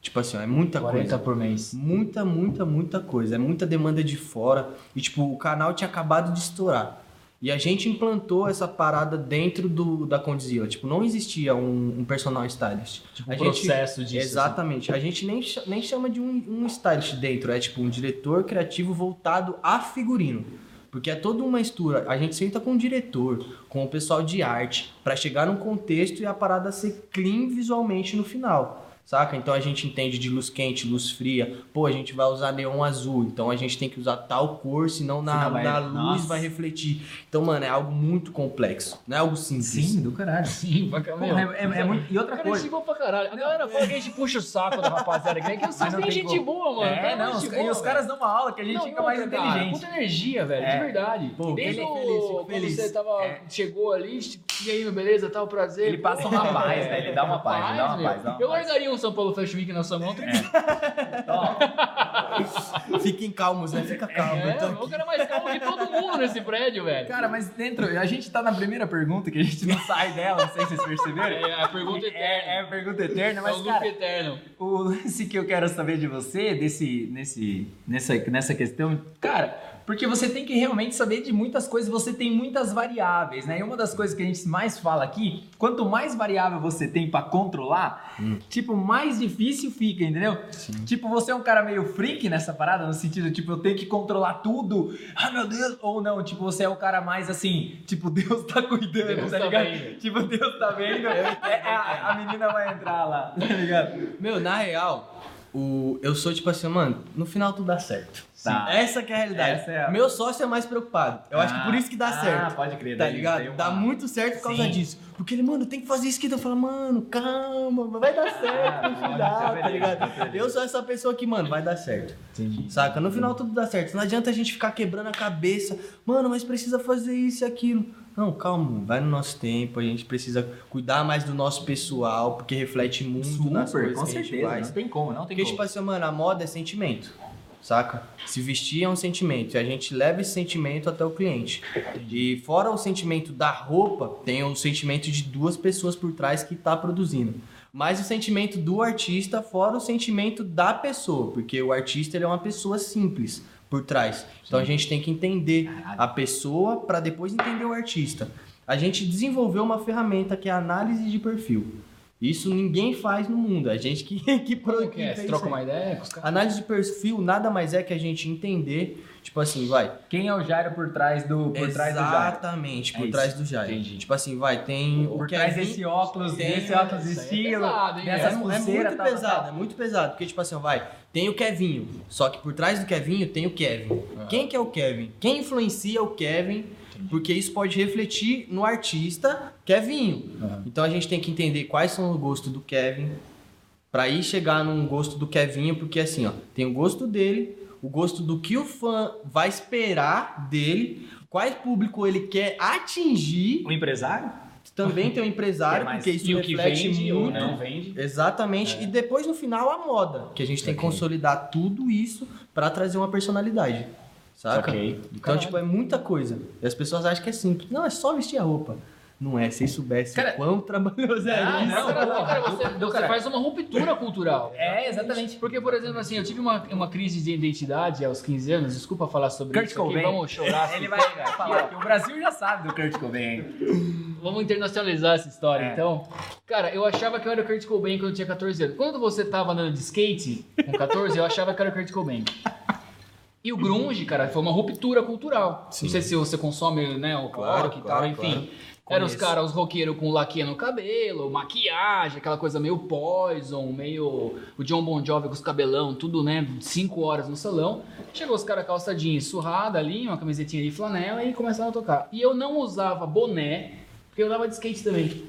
S1: Tipo assim, ó, é muita
S3: 40
S1: coisa.
S3: por mês.
S1: Muita, muita, muita coisa. É muita demanda de fora. E, tipo, o canal tinha acabado de estourar. E a gente implantou essa parada dentro do, da Condzilla. Tipo, não existia um, um personal stylist.
S3: Tipo,
S1: a
S3: um
S1: gente-
S3: processo disso.
S1: Exatamente. A gente nem, nem chama de um, um stylist dentro. É tipo um diretor criativo voltado a figurino. Porque é toda uma mistura. A gente senta com o diretor, com o pessoal de arte, pra chegar num contexto e a parada ser clean visualmente no final. Saca? Então a gente entende de luz quente, luz fria. Pô, a gente vai usar neon azul, então a gente tem que usar tal cor, senão na,
S2: Senão vai-
S1: na luz
S2: Nossa.
S1: vai refletir. Então, mano, é algo muito complexo. Não é algo simples.
S2: Sim, do caralho.
S3: Sim, pra caralho.
S2: É, é- é muito... E outra
S3: Cara,
S2: coisa.
S3: gente pra caralho. A galera fala que a gente puxa o saco da rapaziada aqui, né? Que têm
S2: tem
S3: gente
S2: como.
S3: boa, mano.
S2: É,
S3: Cara,
S2: não, os,
S3: boa,
S2: e os caras dão uma aula que a gente
S3: Não,
S2: fica mais
S3: cara,
S2: inteligente.
S3: Puta energia, velho,
S2: É.
S3: de verdade.
S1: Pô,
S3: Desde o,
S1: feliz, fico
S3: quando
S1: feliz.
S3: você tava,
S2: É.
S3: chegou ali, e aí, beleza, tal, prazer.
S2: Ele passa uma paz, né? Ele dá uma paz, ele dá uma paz,
S3: Eu largaria um São Paulo Fashion Week na sua mão, tranquilo.
S2: Ó,
S1: Fiquem calmos, né? Fica calmo. eu tô
S3: É,
S1: aqui.
S3: o cara é mais calmo que todo mundo nesse prédio, velho.
S2: cara, mas dentro. A gente tá na primeira pergunta que a gente não sai dela, não sei se vocês perceberam.
S3: É a pergunta eterna.
S2: É, é a pergunta eterna,
S3: É
S2: mas
S3: o
S2: cara,
S3: eterno.
S2: o lance que eu quero saber de você, desse, nesse, nessa, nessa questão, cara, porque você tem que realmente saber de muitas coisas, você tem muitas variáveis, né? E uma das coisas que a gente mais fala aqui, quanto mais variável você tem pra controlar, tipo, mais difícil fica, entendeu? Tipo, você é um cara meio freak nessa parada, no sentido, tipo, eu tenho que controlar tudo, ah, meu Deus, ou não, tipo, você é o cara mais assim, tipo, Deus tá cuidando,
S3: Deus
S2: tá
S3: tá
S2: ligado?
S3: vendo.
S2: Tipo, Deus tá vendo, é, é, a, a menina vai entrar lá, tá ligado?
S1: Meu, na real, o, eu sou tipo assim, mano, no final tudo dá certo.
S2: Tá.
S1: Essa que é a realidade.
S2: É a-
S1: Meu sócio é mais preocupado. Eu acho que por isso que dá
S2: ah,
S1: certo.
S2: pode crer.
S1: Tá ligado?
S2: uma-
S1: Dá muito certo por causa
S2: Sim.
S1: disso. Porque ele, mano, tem que fazer isso aqui. Então eu falo, mano, calma, vai dar certo no final,
S2: tá
S1: ligado? Eu sou essa pessoa que, mano, vai dar certo.
S2: Entendi.
S1: Saca? No final tudo dá certo. Não adianta a gente ficar quebrando a cabeça. Mano, mas precisa fazer isso e aquilo. Não, calma, vai no nosso tempo. A gente precisa cuidar mais do nosso pessoal, porque reflete muito nas
S2: Super,
S1: coisas
S2: com
S1: que a gente
S2: certeza.
S1: faz.
S2: Não tem como, não tem
S1: Porque,
S2: como.
S1: tipo assim, mano, a moda é sentimento, saca? Se vestir é um sentimento e a gente leva esse sentimento até o cliente. E fora o sentimento da roupa, tem o sentimento de duas pessoas por trás que tá produzindo. Mas o sentimento do artista, fora o sentimento da pessoa, porque o artista ele é uma pessoa simples por trás. Então a gente tem que entender a pessoa para depois entender o artista. A gente desenvolveu uma ferramenta que é a análise de perfil. Isso ninguém faz no mundo, é a gente que, <laughs> que, pro-
S3: que é? troca
S1: isso
S3: uma ideia com os caras?
S1: Análise de perfil nada mais é que a gente entender, tipo assim, vai.
S2: Quem é o Jairo por trás do, por trás do Jairo?
S1: Exatamente,
S2: É
S1: por
S2: isso,
S1: trás do Jair.
S2: entendi.
S1: Tipo assim, vai, tem o
S2: Por trás
S1: Kevin-
S2: desse óculos,
S1: tem-
S2: desse óculos
S3: isso é
S2: estilo,
S3: pesado, hein,
S2: dessas
S1: é, é
S2: pulseiras,
S1: muito
S2: tal, tal,
S1: pesado,
S2: tal.
S1: é muito pesado. Porque, tipo assim, vai, tem o Kevinho. Só que por trás do Kevinho tem o Kevin. Quem que é o Kevin? Quem influencia o Kevin? Porque isso pode refletir no artista Kevinho. Então a gente tem que entender quais são os gostos do Kevin. Pra aí chegar num gosto do Kevinho, porque assim, ó, tem o gosto dele, o gosto do que o fã vai esperar dele, qual público ele quer atingir.
S2: O empresário?
S1: Também tem o empresário, <laughs>
S2: é
S1: porque isso
S3: E o que
S1: reflete
S3: vende ou
S1: muito.
S3: não vende.
S1: Exatamente. E depois no final a moda, que a gente tem que consolidar tudo isso pra trazer uma personalidade. Saca?
S2: Ok.
S1: Então, tipo, é muita coisa. E as pessoas acham que é simples. Não, é só vestir a roupa. Não é, se vocês soubessem
S3: Cara-
S1: o quão trabalhoso é
S3: Ah,
S1: isso.
S3: não, cara, cara, você, você
S2: cara.
S3: faz uma ruptura cultural.
S2: É, exatamente.
S3: Porque, por exemplo, assim, eu tive uma, uma crise de identidade aos 15 anos, desculpa falar sobre
S2: Kurt
S3: isso aqui,
S2: Cobain.
S3: vamos chorar. <laughs>
S2: Ele
S3: assim,
S2: vai
S3: aqui,
S2: falar que o Brasil já sabe do Kurt Cobain.
S3: Vamos internacionalizar essa história,
S2: É.
S3: então. Cara, eu achava que eu era o Kurt Cobain quando eu tinha 14 anos. Quando você tava andando de skate com 14, eu achava que era o Kurt Cobain. E o grunge, cara, foi uma ruptura cultural.
S1: Sim.
S3: Não sei se você consome, né, o
S1: Claro,
S3: rock e
S1: claro,
S3: tal, enfim.
S1: claro.
S3: Eram os caras, os roqueiros com laque no cabelo, maquiagem, aquela coisa meio Poison, meio o John Bon Jovi com os cabelão, tudo, né, 5 horas no salão. Chegou os caras calça jeans surrada ali, uma camisetinha de flanela e começaram a tocar. E eu não usava boné, porque eu andava de skate também.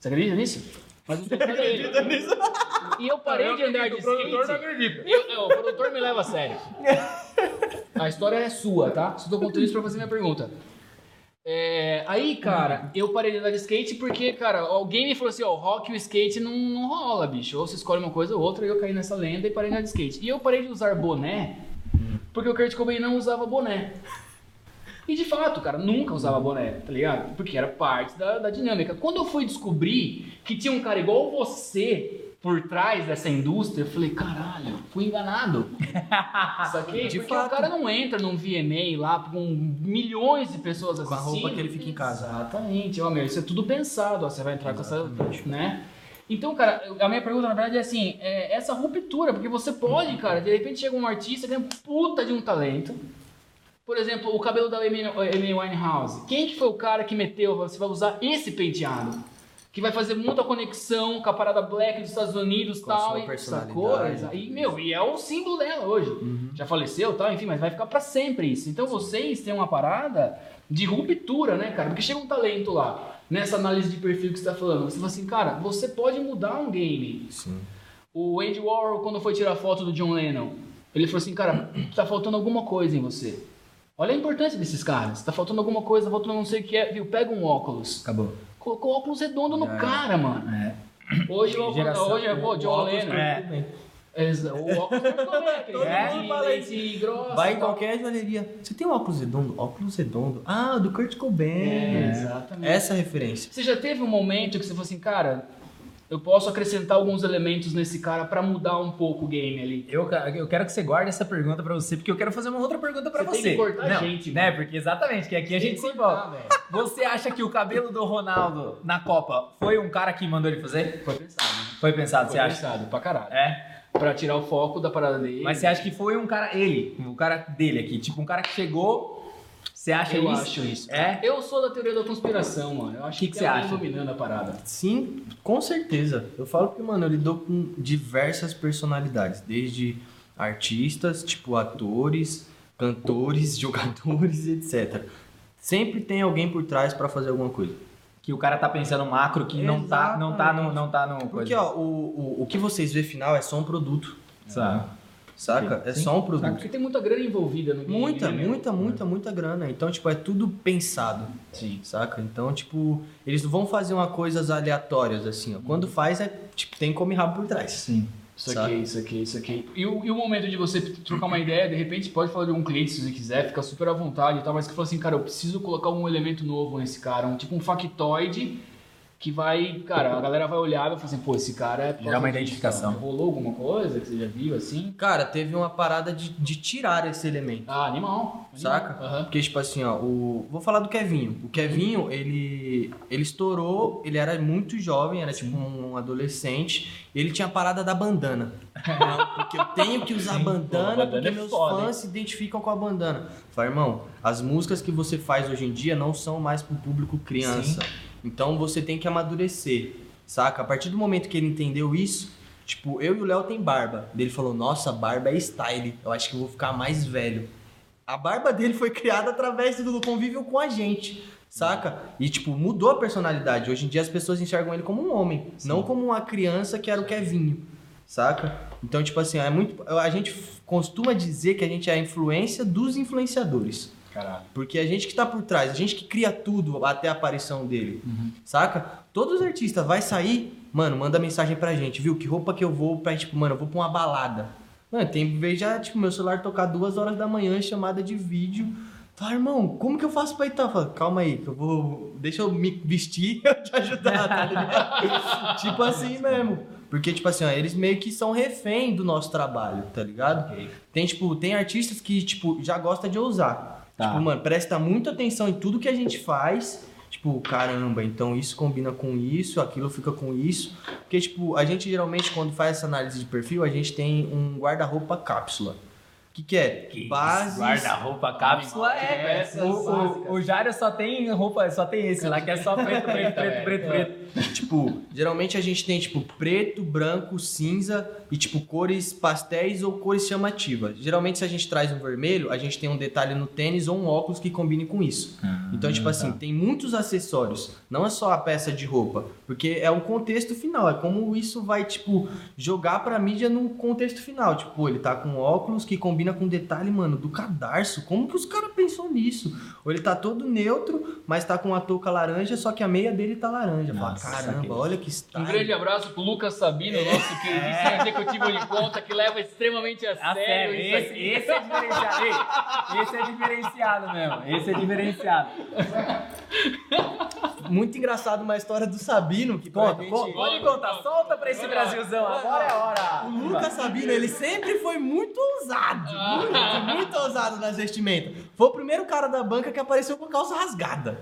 S3: Você acredita nisso? Mas eu acredita nisso? E eu parei de andar de skate.
S2: acredita.
S3: Eu- eu- o produtor me leva a sério. <laughs> <laughs> A história é sua, tá? Só tô contando isso pra fazer minha pergunta. É, aí, cara, eu parei de andar de skate porque, cara, alguém me falou assim, ó, o rock e o skate não, não rola, bicho. Ou você escolhe uma coisa ou outra, e eu caí nessa lenda e parei de andar de skate. E eu parei de usar boné porque o Kurt Cobain não usava boné. E de fato, cara, nunca usava boné, tá ligado? Porque era parte da, da dinâmica. Quando eu fui descobrir que tinha um cara igual você por trás dessa indústria, eu falei, caralho, fui enganado. <laughs> Saquei?
S1: De
S3: Porque
S1: fato.
S3: o cara não entra num VMA lá com milhões de pessoas
S1: Com a
S3: assistindo.
S1: roupa que ele fica em casa.
S3: Exatamente. Ó, meu, isso é tudo pensado. Ó, você vai entrar com
S1: Exatamente.
S3: essa. né? Então, cara, a minha pergunta na verdade é assim: é essa ruptura, porque você pode, cara, de repente chega um artista que tem um puta de um talento. Por exemplo, o cabelo da Amy Winehouse. Quem que foi o cara que meteu, você vai usar esse penteado? Que vai fazer muita conexão com a parada black dos Estados Unidos
S1: Com
S3: tal. e, sacou? E, meu, e é o símbolo dela hoje. Já faleceu tal, enfim, mas vai ficar pra sempre isso. Então vocês têm uma parada de ruptura, né, cara? Porque chega um talento lá, nessa análise de perfil que você tá falando. Você fala assim, cara, você pode mudar um game.
S1: Sim.
S3: O Andy Warhol, quando foi tirar foto do John Lennon, ele falou assim, cara, tá faltando alguma coisa em você. Olha a importância desses caras. Tá faltando alguma coisa, faltando não sei o que é. Viu? Pega um óculos.
S2: Acabou.
S3: Colocou óculos redondo no
S1: É.
S3: cara, mano.
S2: É.
S3: Hoje, o,
S2: Geração.
S3: hoje é pô, John
S1: óculos
S3: Lennon.
S1: Kurt
S2: É.
S3: O óculos <laughs> leite grosso.
S1: Vai em qualquer joalheria. Você tem um óculos redondo? Óculos redondo. Ah, do Kurt Cobain.
S3: É, exatamente.
S1: Essa é a referência.
S3: Você já teve um momento que você falou assim, cara, eu posso acrescentar alguns elementos nesse cara pra mudar um pouco o game ali?
S2: Eu, eu quero que você guarde essa pergunta pra você, porque eu quero fazer uma outra pergunta pra
S3: Você tem que cortar a
S2: Não,
S3: gente,
S2: né? Porque exatamente, que aqui a gente se envolve. <laughs> Você acha que o cabelo do Ronaldo na Copa foi um cara que mandou ele fazer?
S3: Foi pensado, né?
S2: Foi pensado,
S3: Foi
S2: você acha?
S3: pensado, pra caralho.
S2: É.
S3: Pra tirar o foco da parada dele.
S2: Mas você acha que foi um cara, ele, o cara dele aqui, tipo um cara que chegou. Você acha
S3: eu
S2: isso?
S3: acho isso.
S2: É?
S3: Eu sou da teoria da conspiração, mano. Eu acho
S2: Que
S3: que,
S2: que você acha?
S3: dominando a parada.
S1: Sim, com certeza. Eu falo que, mano, eu lido com diversas personalidades, desde artistas, tipo atores, cantores, <laughs> jogadores, etc. Sempre tem alguém por trás pra fazer alguma coisa.
S2: Que o cara tá pensando macro que não tá, não tá no, não tá no
S1: Porque, ó, o, o, o que vocês vê final é só um produto,
S2: Sabe?
S1: Saca? É
S2: Sim.
S1: só um produto.
S3: Porque tem muita grana envolvida no game.
S1: Muita,
S3: né, meu?
S1: muita, muita, muita grana. Então, tipo, é tudo pensado,
S3: Sim.
S1: saca? Então, tipo, eles não vão fazer uma coisas aleatórias, assim, ó. Quando faz, é, tipo, tem come rabo por trás.
S2: Sim.
S3: Isso
S1: Sabe?
S3: aqui, isso aqui, isso aqui. E o, e o momento de você trocar uma ideia, de repente pode falar de um cliente se você quiser, fica super à vontade e tal, mas que fala assim, cara, eu preciso colocar um elemento novo nesse cara, um tipo um factoide que vai, cara, a galera vai olhar e vai falar assim, pô, esse cara é. causa
S2: uma identificação.
S3: cara. Rolou alguma coisa que você já viu assim?
S1: Cara, teve uma parada de, de tirar esse elemento.
S3: Ah, animal.
S1: Saca?
S3: Aham.
S1: Porque, tipo assim, ó, o... vou falar do Kevinho. O Kevinho, ele, ele estourou, ele era muito jovem, era tipo um adolescente, e ele tinha a parada da bandana. Não, porque eu tenho que usar <laughs>
S3: Sim, pô, a
S1: bandana,
S3: bandana
S1: porque
S3: é
S1: meus
S3: foda,
S1: fãs se identificam com a bandana. Falei, irmão, as músicas que você faz hoje em dia não são mais pro público criança. Então você tem que amadurecer, saca? A partir do momento que ele entendeu isso, tipo, eu e o Léo tem barba. Ele falou, nossa, barba é style, eu acho que eu vou ficar mais velho. A barba dele foi criada através do convívio com a gente, saca? E, tipo, mudou a personalidade. Hoje em dia as pessoas enxergam ele como um homem, não como uma criança que era o Kevinho, saca? Então, tipo assim, é muito. A gente costuma dizer que a gente é a influência dos influenciadores.
S3: Caralho.
S1: Porque a gente que tá por trás, a gente que cria tudo até a aparição dele, saca? Todos os artistas vai sair, mano, manda mensagem pra gente, viu? Que roupa que eu vou pra, tipo, mano, eu vou pra uma balada. Mano, tem vez já, tipo, meu celular tocar duas horas da manhã, chamada de vídeo, Fala, irmão, como que eu faço pra ir tal? Fala, calma aí, que eu vou. Deixa eu me vestir <laughs> e eu te ajudar, tá ligado? <laughs> tipo assim mesmo. Porque, tipo assim, ó, eles meio que são refém do nosso trabalho, tá ligado? Tem, tipo, tem artistas que, tipo, já gosta de ousar.
S2: Tá.
S1: Tipo, mano, presta muita atenção em tudo que a gente faz. Tipo, caramba, então isso combina com isso, aquilo fica com isso. Porque, tipo, a gente geralmente, quando faz essa análise de perfil, a gente tem um guarda-roupa cápsula. O que, que é? Bases.
S2: Guarda-roupa cápsula é.
S3: Peças
S2: O, o, o Jário só tem roupa, só tem esse lá, que é só preto, preto, preto, preto, preto.
S1: Tipo, geralmente a gente tem, tipo, preto, branco, cinza e, tipo, cores pastéis ou cores chamativas. Geralmente, se a gente traz um vermelho, a gente tem um detalhe no tênis ou um óculos que combine com isso. então, tipo assim, tem muitos acessórios. Não é só a peça de roupa. Porque é o contexto final. É como isso vai, tipo, jogar pra mídia no contexto final. Tipo, ele tá com óculos que combina com detalhe, mano, do cadarço. Como que os caras pensou nisso? Ou ele tá todo neutro, mas tá com a touca laranja, só que a meia dele tá laranja. Fala,
S2: Nossa,
S1: caramba,
S2: que-
S1: olha que
S3: Um
S1: style.
S3: grande abraço pro Lucas Sabino, nosso queridíssimo executivo de conta, que leva extremamente a,
S2: A
S3: sério
S2: esse, esse é diferenciado. Ei, esse é diferenciado mesmo. Esse é diferenciado.
S1: Muito engraçado uma história do Sabino, que
S2: Conta,
S1: gente...
S2: conta, pode contar, solta pra esse Brasilzão. Agora é a hora.
S1: O Lucas Sabino, ele sempre foi muito ousado. Muito, muito ousado nas vestimentas. Foi o primeiro cara da banca que apareceu com calça rasgada.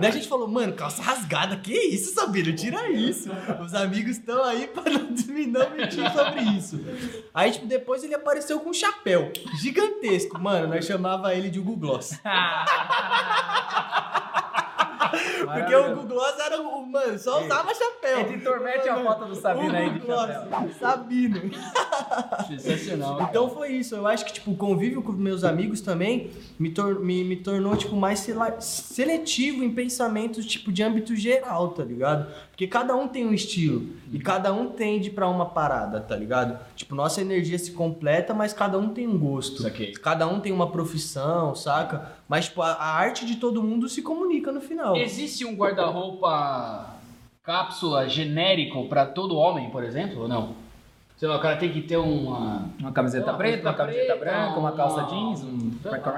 S1: Daí a gente falou, mano, calça rasgada, que isso, Sabino? Tira isso. Os amigos estão aí <laughs> pra não, não mentir sobre isso. Aí, tipo, depois ele apareceu com um chapéu gigantesco. Mano, nós chamava ele de Hugo Gloss. <laughs> <laughs> Porque o Gloss era o, mano, só usava chapéu.
S2: Editor, mete a foto do Sabino aí de
S1: Gloss,
S2: chapéu.
S1: Sabino. <laughs>
S3: Sensacional.
S1: Então foi isso. Eu acho que, tipo, o convívio com meus amigos também me, tor- me, me tornou, tipo, mais seletivo em pensamentos, tipo, de âmbito geral, tá ligado? Porque cada um tem um estilo. E cada um tende pra uma parada, tá ligado? Tipo, nossa energia se completa, mas cada um tem um gosto. Cada um tem uma profissão, saca? Mas, tipo, a, a arte de todo mundo se comunica no final.
S3: Existe um guarda-roupa cápsula genérico pra todo homem, por exemplo, ou não? Sei lá, o cara tem que ter uma.
S2: Uma camiseta
S3: Uma
S2: preta, uma
S3: camiseta preta,
S2: branca, uma calça
S3: uma-
S2: jeans, um...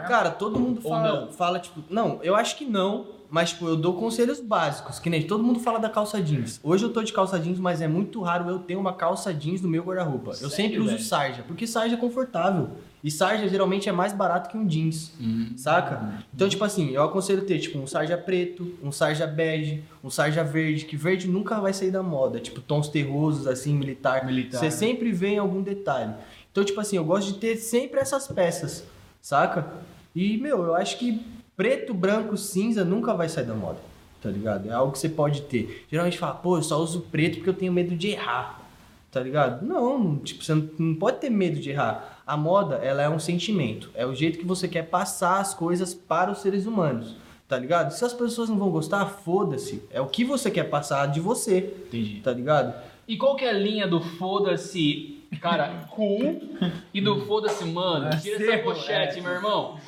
S1: Cara, todo mundo fala,
S3: não?
S1: fala, tipo, não, eu acho que não, mas, tipo, eu dou conselhos básicos, que nem todo mundo fala da calça jeans. Hoje eu tô de calça jeans, mas é muito raro eu ter uma calça jeans no meu guarda-roupa. Eu sempre uso sarja, porque sarja é confortável. E sarja geralmente é mais barato que um jeans,
S3: Hum.
S1: saca? Então, tipo assim, eu aconselho ter, tipo, um sarja preto, um sarja bege, um sarja verde, que verde nunca vai sair da moda. Tipo, tons terrosos, assim, militar.
S3: Militar,
S1: Você sempre vê em algum detalhe. Então, tipo assim, eu gosto de ter sempre essas peças, saca? E, meu, eu acho que preto, branco, cinza nunca vai sair da moda, tá ligado? É algo que você pode ter. Geralmente fala, pô, eu só uso preto porque eu tenho medo de errar, tá ligado? Não, tipo, você não pode ter medo de errar. A moda, ela é um sentimento. É o jeito que você quer passar as coisas para os seres humanos, tá ligado? Se as pessoas não vão gostar, foda-se. É o que você quer passar de você,
S3: Entendi.
S1: tá ligado?
S3: E qual que é a linha do foda-se, cara, cool e do foda-se, mano? Tira essa pochete,
S2: é.
S3: meu irmão.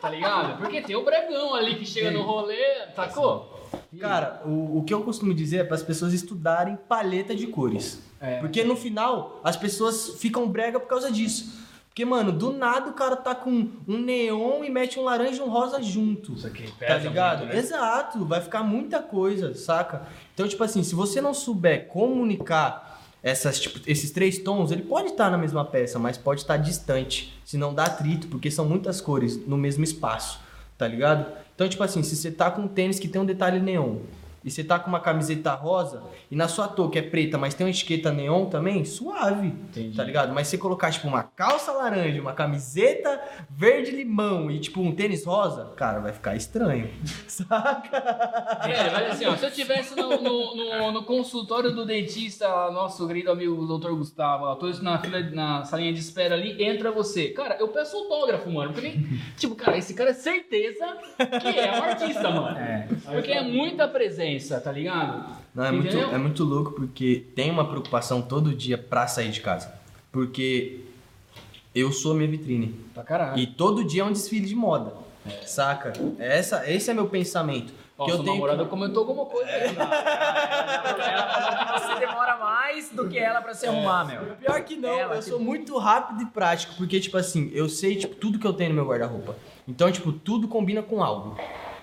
S3: Tá ligado? Porque tem o bregão ali que chega no rolê, sacou?
S1: Cara, o, o que eu costumo dizer é para as pessoas estudarem paleta de cores.
S3: É.
S1: Porque no final as pessoas ficam brega por causa disso. Porque, mano, do nada o cara tá com um neon e mete um laranja e um rosa junto.
S3: Isso aqui
S1: Tá
S3: pesa
S1: ligado?
S3: muito, né?
S1: Exato, vai ficar muita coisa, saca? Então, tipo assim, se você não souber comunicar essas, tipo, esses três tons, ele pode estar na mesma peça, mas pode estar distante. Se não dá atrito, porque são muitas cores no mesmo espaço, tá ligado? Então, tipo assim, se você tá com um tênis que tem um detalhe neon, e você tá com uma camiseta rosa, e na sua touca é preta, mas tem uma etiqueta neon também, suave,
S3: Entendi.
S1: tá ligado? Mas se você colocar, tipo, uma calça laranja, uma camiseta verde-limão e, tipo, um tênis rosa, cara, vai ficar estranho, <laughs> saca?
S3: Velho, mas assim, ó, se eu tivesse no, no, no- no consultório do dentista, nosso querido amigo Dr. Gustavo, tô na fila, na salinha de espera ali, entra você. Cara, eu peço autógrafo, mano. Porque, tipo, cara, esse cara é certeza que é um artista, mano.
S2: É.
S3: Porque é muita presença, tá ligado?
S1: Não, é muito, é muito louco porque tem uma preocupação todo dia pra sair de casa. Porque eu sou a minha vitrine.
S3: Pra caralho.
S1: E todo dia é um desfile de moda. Saca? Essa, esse é meu pensamento.
S3: Ó,
S1: que eu tenho
S3: namorada comentou alguma coisa aí.
S2: Ela falou que você demora mais do que ela pra se arrumar, meu.
S1: Pior que não,
S2: Ela,
S1: eu
S2: tipo-
S1: sou muito rápido e prático, porque, tipo assim, eu sei, tipo, tudo que eu tenho no meu guarda-roupa. Então, tipo, tudo combina com algo.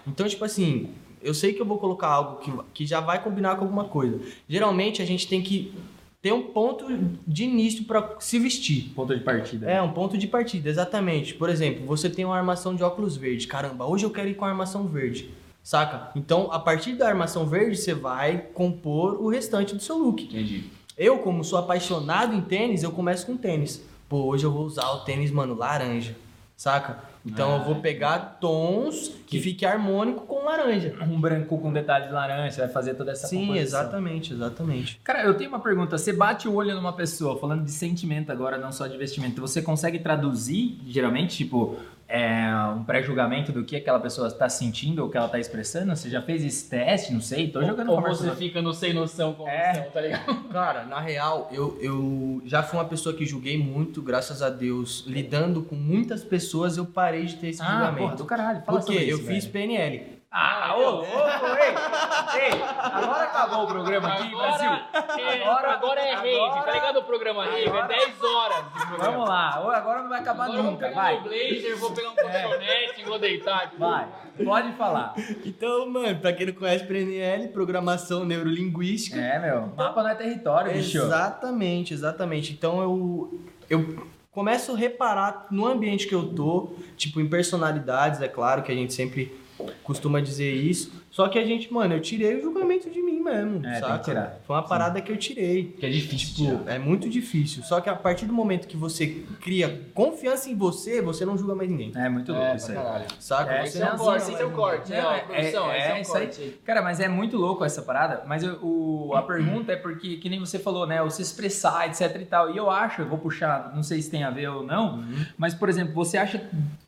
S1: Então, tipo assim, eu sei que eu vou colocar algo que, que já vai combinar com alguma coisa. Geralmente, a gente tem que ter um ponto de início pra se vestir.
S2: Ponto de partida.
S1: É, um ponto de partida, exatamente. Por exemplo, você tem uma armação de óculos verde. Caramba, hoje eu quero ir com a armação verde. Saca? Então, a partir da armação verde, você vai compor o restante do seu look.
S3: Entendi.
S1: Eu, como sou apaixonado em tênis, eu começo com tênis. Pô, hoje eu vou usar o tênis, mano, laranja. Saca? Então eu vou pegar tons que fique harmônico com laranja.
S2: Um branco com detalhe de laranja, vai fazer toda essa
S1: Sim,
S2: composição.
S1: exatamente, exatamente.
S2: Cara, eu tenho uma pergunta. Você bate o olho numa pessoa, falando de sentimento agora, não só de vestimento. Você consegue traduzir, geralmente, tipo, é, um pré-julgamento do que aquela pessoa está sentindo ou que ela está expressando? Você já fez esse teste? Não sei. Tô jogando
S3: Ou
S2: conversa
S3: você fica no sem noção com
S2: É.
S3: noção, tá ligado? <laughs>
S1: Cara, na real, eu, eu já fui uma pessoa que julguei muito, graças a Deus, lidando com muitas pessoas, eu parei de ter esse
S2: Ah,
S1: julgamento.
S2: porra, do caralho. Fala
S1: Porque
S2: sobre
S1: eu
S2: isso,
S1: fiz
S2: velho.
S1: PNL.
S2: Ah, ô, louco, ei! Ei, agora acabou o programa aqui, Brasil.
S3: Agora, é,
S2: Agora-
S3: agora é rave,
S2: agora-
S3: tá ligado o programa rave? É
S2: agora-
S3: 10 horas de programa.
S2: Vamos lá, ô, agora não vai acabar
S3: Agora eu vou
S2: nunca,
S3: pegar
S2: vai.
S3: meu blazer, vou pegar um colchonete e vou deitar aqui.
S2: Vai, pode falar.
S1: Então, mano, pra quem não conhece PNL, programação neurolinguística.
S2: É, meu, mapa não é território, bicho.
S1: Exatamente, exatamente. Então eu, eu começo a reparar no ambiente que eu tô, tipo, em personalidades, é claro que a gente sempre costuma dizer isso. Só que a gente, mano, eu tirei o julgamento de mim mesmo,
S2: É, tem
S1: saca?
S2: que tirar.
S1: Foi uma parada que eu tirei.
S3: Que é difícil.
S1: Tipo, é muito difícil. Só que a partir do momento que você cria confiança em você, você não julga mais ninguém.
S2: É muito louco
S3: É,
S2: isso aí.
S3: caralho.
S1: Saca?
S2: É,
S1: você
S3: é
S1: não
S3: corte, esse é o corte.
S2: Não, é-
S3: produção,
S2: é-
S3: é,
S2: é isso aí. Cara, mas é muito louco essa parada. Mas eu- o, a <clears throat> pergunta é porque, que nem você falou, né? O se expressar, etc e tal. E eu acho, eu vou puxar, não sei se tem a ver ou não, mas, por exemplo, você acha,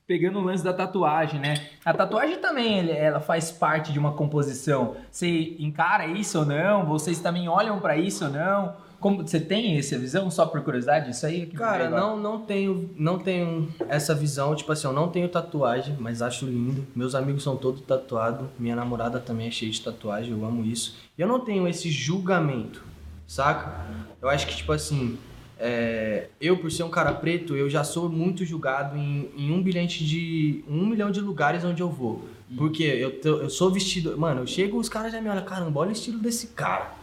S2: pegando o lance da tatuagem, né? A tatuagem também, ela faz parte de uma composição. Você encara isso ou não? Vocês também olham pra isso ou não? Como, você tem essa visão, só por curiosidade? Isso aí? que
S1: Cara, não, não tenho, não tenho essa visão, tipo assim, eu não tenho tatuagem, mas acho lindo. Meus amigos são todos tatuados, minha namorada também é cheia de tatuagem, eu amo isso. E eu não tenho esse julgamento, saca? Eu acho que, tipo assim, é, eu por ser um cara preto, eu já sou muito julgado em, em um bilhete de. um milhão de lugares onde eu vou. Porque eu, tô- eu sou vestido. Mano, eu chego, os caras já me olham, caramba, olha o estilo desse cara.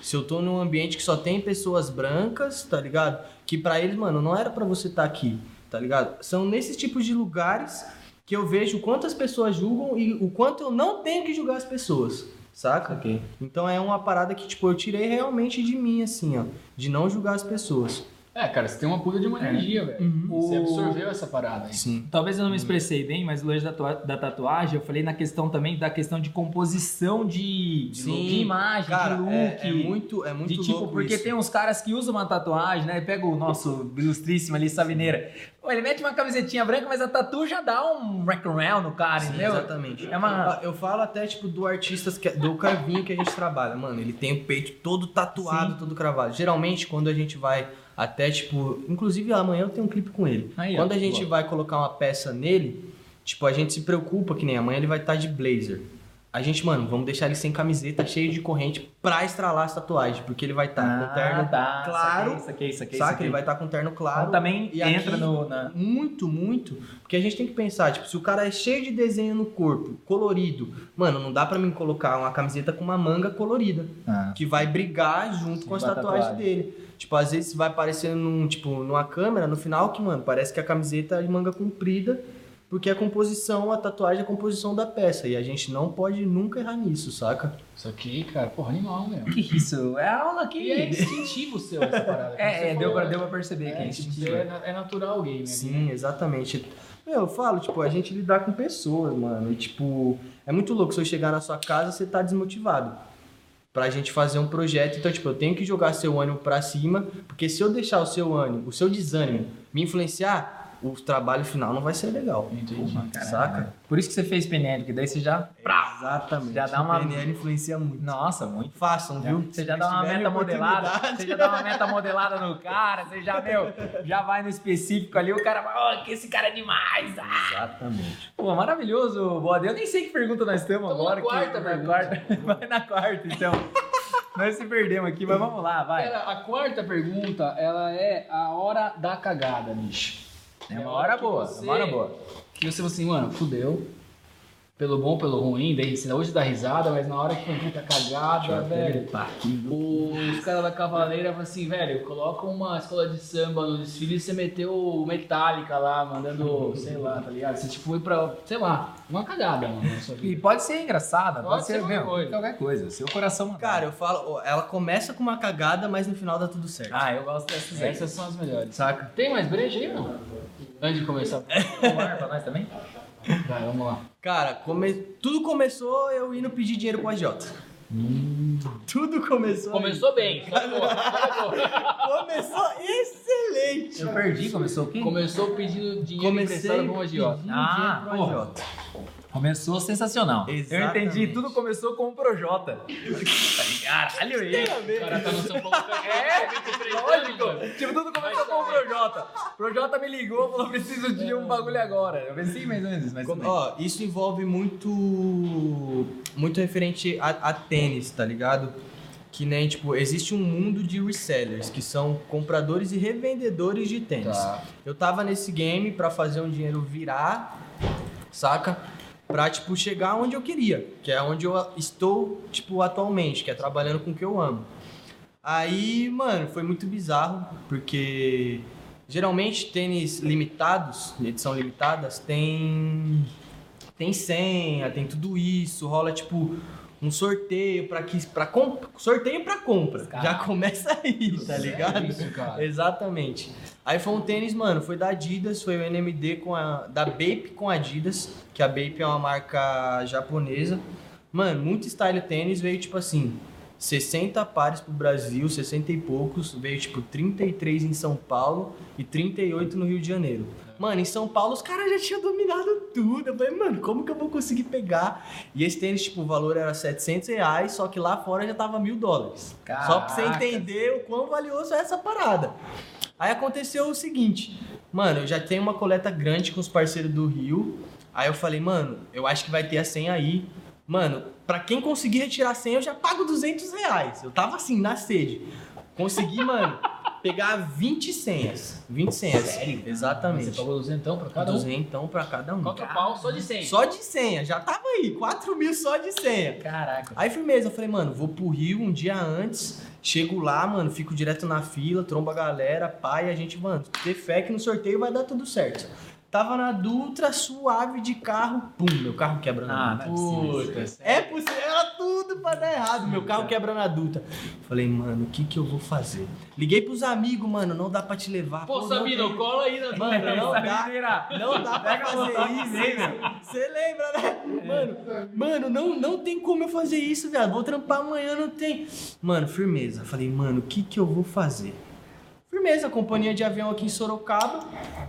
S1: Se eu tô num ambiente que só tem pessoas brancas, tá ligado? Que pra eles, mano, não era pra você estar aqui, tá ligado? São nesses tipos de lugares que eu vejo quantas pessoas julgam e o quanto eu não tenho que julgar as pessoas, saca?
S2: Ok.
S1: Então é uma parada que, tipo, eu tirei realmente de mim, assim, ó. De não julgar as pessoas.
S3: É, cara, você tem uma puta de uma energia, velho. Você
S2: O-
S3: absorveu essa parada aí.
S1: Sim.
S2: Talvez eu não me expressei bem, mas no lance da, da tatuagem, eu falei na questão também da questão de composição de, de,
S1: Sim.
S2: de imagem,
S1: Cara,
S2: de look.
S1: é, é muito, é muito
S2: de tipo,
S1: louco
S2: porque
S1: isso.
S2: tem uns caras que usam uma tatuagem, né? Pega o nosso ilustríssimo ali, Savineira. Pô, ele mete uma camisetinha branca, mas a tatu já dá um wraparound no cara,
S1: Sim,
S2: entendeu?
S1: exatamente.
S2: É uma-
S1: Eu falo até, tipo, do artista, que, do Carvinho que a gente trabalha. Mano, ele tem o peito todo tatuado,
S2: Sim.
S1: todo cravado. Geralmente, quando a gente vai até, tipo... Inclusive, amanhã eu tenho um clipe com ele.
S2: Aí, ó,
S1: quando a gente
S2: boa.
S1: vai colocar uma peça nele, tipo, a gente se preocupa, que nem amanhã ele vai estar de blazer. A gente, mano, vamos deixar ele sem camiseta, cheio de corrente, pra estralar as tatuagens. Porque ele vai estar com terno
S2: tá,
S1: claro,
S2: Isso aqui, isso aqui,
S1: saca? Ele vai estar com terno claro.
S2: Então também
S1: e
S2: entra
S1: aqui-
S2: no... Na...
S1: Muito, muito. Porque a gente tem que pensar, tipo, se o cara é cheio de desenho no corpo, colorido, mano, não dá pra mim colocar uma camiseta com uma manga colorida,
S2: Ah.
S1: que vai brigar junto com as tatuagens
S2: tatuagem.
S1: dele. Tipo, às vezes vai aparecendo num, tipo, numa câmera, no final que, mano, parece que a camiseta é de manga comprida, porque a composição, a tatuagem é a composição da peça. E a gente não pode nunca errar nisso, saca?
S3: Isso aqui, cara, porra, animal, meu.
S2: Que isso? É aula aqui.
S3: E é instintivo seu essa parada.
S2: É, é, deu, pra,
S3: né?
S2: deu pra perceber que é
S3: É,
S2: instintivo.
S3: é, é natural o game. né?
S1: Sim, exatamente. Meu, eu falo, tipo, a gente lidar com pessoas, mano. E, tipo, é muito louco. Se eu chegar na sua casa, você tá desmotivado. Pra gente fazer um projeto. Então, tipo, eu tenho que jogar seu ânimo pra cima. Porque se eu deixar o seu ânimo, o seu desânimo me influenciar, o trabalho final não vai ser legal.
S3: Entendi.
S2: Caralho.
S1: Saca?
S2: Por isso que você fez PNL, porque daí você já...
S1: Exatamente.
S2: Já dá uma-
S1: PNL influencia muito.
S2: Nossa, muito.
S1: Façam, viu?
S2: Você já dá uma meta modelada, você já dá uma meta modelada no cara, você já, meu, já vai no específico ali, o cara vai, ó, que esse cara é demais. Ah!
S1: Exatamente.
S2: Pô, maravilhoso, Bode. Eu nem sei que pergunta nós estamos
S3: Tamo
S2: agora.
S3: na quarta
S2: que, na
S3: pergunta.
S2: quarta. <laughs> Vai na quarta, então. Nós se perdemos aqui, mas vamos lá, vai.
S3: Cara, a quarta pergunta, ela é a hora da cagada, bicho.
S2: É uma hora boa,
S3: você-
S2: uma hora boa.
S3: Que você fala assim, mano, fudeu. Pelo bom, pelo ruim, daí você hoje dá risada, mas na hora que foi puta cagada, velho. Os caras da Cavaleira falam assim, velho, coloca uma escola de samba no desfile e você meteu o Metallica lá, mandando, <laughs> sei lá, tá ligado? Você tipo foi pra, sei lá, uma cagada, mano,
S2: E pode ser engraçada, pode,
S3: Pode
S2: ser,
S3: ser qualquer
S2: meu,
S3: coisa.
S2: qualquer coisa. Seu coração mandar.
S1: Cara, eu falo, ela começa com uma cagada, mas no final dá tudo certo.
S2: Ah, eu gosto dessas aí.
S3: Essas são as melhores.
S1: Saca?
S3: Tem mais breja aí não? Antes de começar. <laughs>
S2: Um ar pra nós também?
S3: Vai, vamos lá.
S1: Cara, come- tudo começou eu indo pedir dinheiro pro agiota. Tudo começou. aí.
S3: Começou bem. Foi boa. <laughs>
S1: Começou excelente.
S2: Eu perdi, começou o quê?
S3: Começou pedindo dinheiro
S1: Comecei
S3: emprestado um agiota.
S1: pedindo
S2: Ah,
S1: dinheiro pro agiota.
S2: Começou sensacional. Eu
S1: Exatamente.
S2: entendi, tudo começou com o Projota. <laughs> Caralho, aí.
S3: O cara tá no São Paulo <laughs>
S2: É,
S3: 23 anos,
S2: lógico. Tipo, tudo começou com o Projota. O Projota me ligou, falou, preciso de um bagulho agora. Eu pensei mais ou menos mas.
S1: Ó, isso envolve muito. Muito referente a, a tênis, tá ligado? Que nem, tipo, existe um mundo de resellers, que são compradores e revendedores de tênis.
S3: Tá.
S1: Eu tava nesse game pra fazer um dinheiro virar, saca? Pra, tipo, chegar onde eu queria, que é onde eu estou, tipo, atualmente, que é trabalhando com o que eu amo. Aí, mano, foi muito bizarro, porque geralmente tênis limitados, edição limitadas, tem tem senha, tem tudo isso, rola tipo um sorteio para que para sorteio para compra. Já começa aí, tá ligado?
S3: Isso, cara.
S1: Exatamente. Aí foi um tênis, mano, foi da Adidas, foi o NMD com a da Bape com a Adidas, que a Bape é uma marca japonesa. Mano, muito style tênis, veio tipo assim, 60 pares pro Brasil, 60 e poucos, veio tipo 33 em São Paulo e 38 no Rio de Janeiro. Mano, em São Paulo os caras já tinham dominado tudo. Eu falei, mano, como que eu vou conseguir pegar? E esse tênis, tipo, o valor era 700 reais, só que lá fora já tava mil dólares. Só pra você
S2: Caraca.
S1: entender o quão valioso é essa parada. Aí aconteceu o seguinte, mano, eu já tenho uma coleta grande com os parceiros do Rio. Aí eu falei, mano, eu acho que vai ter a senha aí. Mano, pra quem conseguir retirar a senha, eu já pago 200 reais. Eu tava assim, na sede. Consegui, mano, pegar 20 senhas. 20 senhas.
S3: Sério?
S1: Exatamente.
S3: Você pagou 200 pra cada um?
S1: 200 pra cada um.
S3: Quatro pau só de 100.
S1: Só de senha, já tava aí, 4 mil só de senha.
S2: Caraca.
S1: Aí firmeza, eu falei, mano, vou pro Rio um dia antes, chego lá, mano, fico direto na fila, tromba a galera, pai, a gente, mano, ter fé que no sorteio vai dar tudo certo. Tava na Dutra, suave de carro, pum, meu carro quebra na
S2: Ah,
S1: Dutra.
S2: é possível.
S3: Puta,
S1: É
S3: sério.
S1: possível, era tudo pra dar errado, meu carro quebra na Dutra. Falei, mano, o que que eu vou fazer? Liguei pros amigos, mano, não dá pra te levar.
S3: Pô,
S1: não
S3: Sabino,
S1: tem-
S3: cola aí na
S1: Mano, não dá, não dá pra fazer isso, velho. Você lembra, né? Mano, mano, não, não tem como eu fazer isso, viado. Vou trampar amanhã, não tem. Mano, firmeza. Falei, mano, o que que eu vou fazer? Firmeza, companhia de avião aqui em Sorocaba.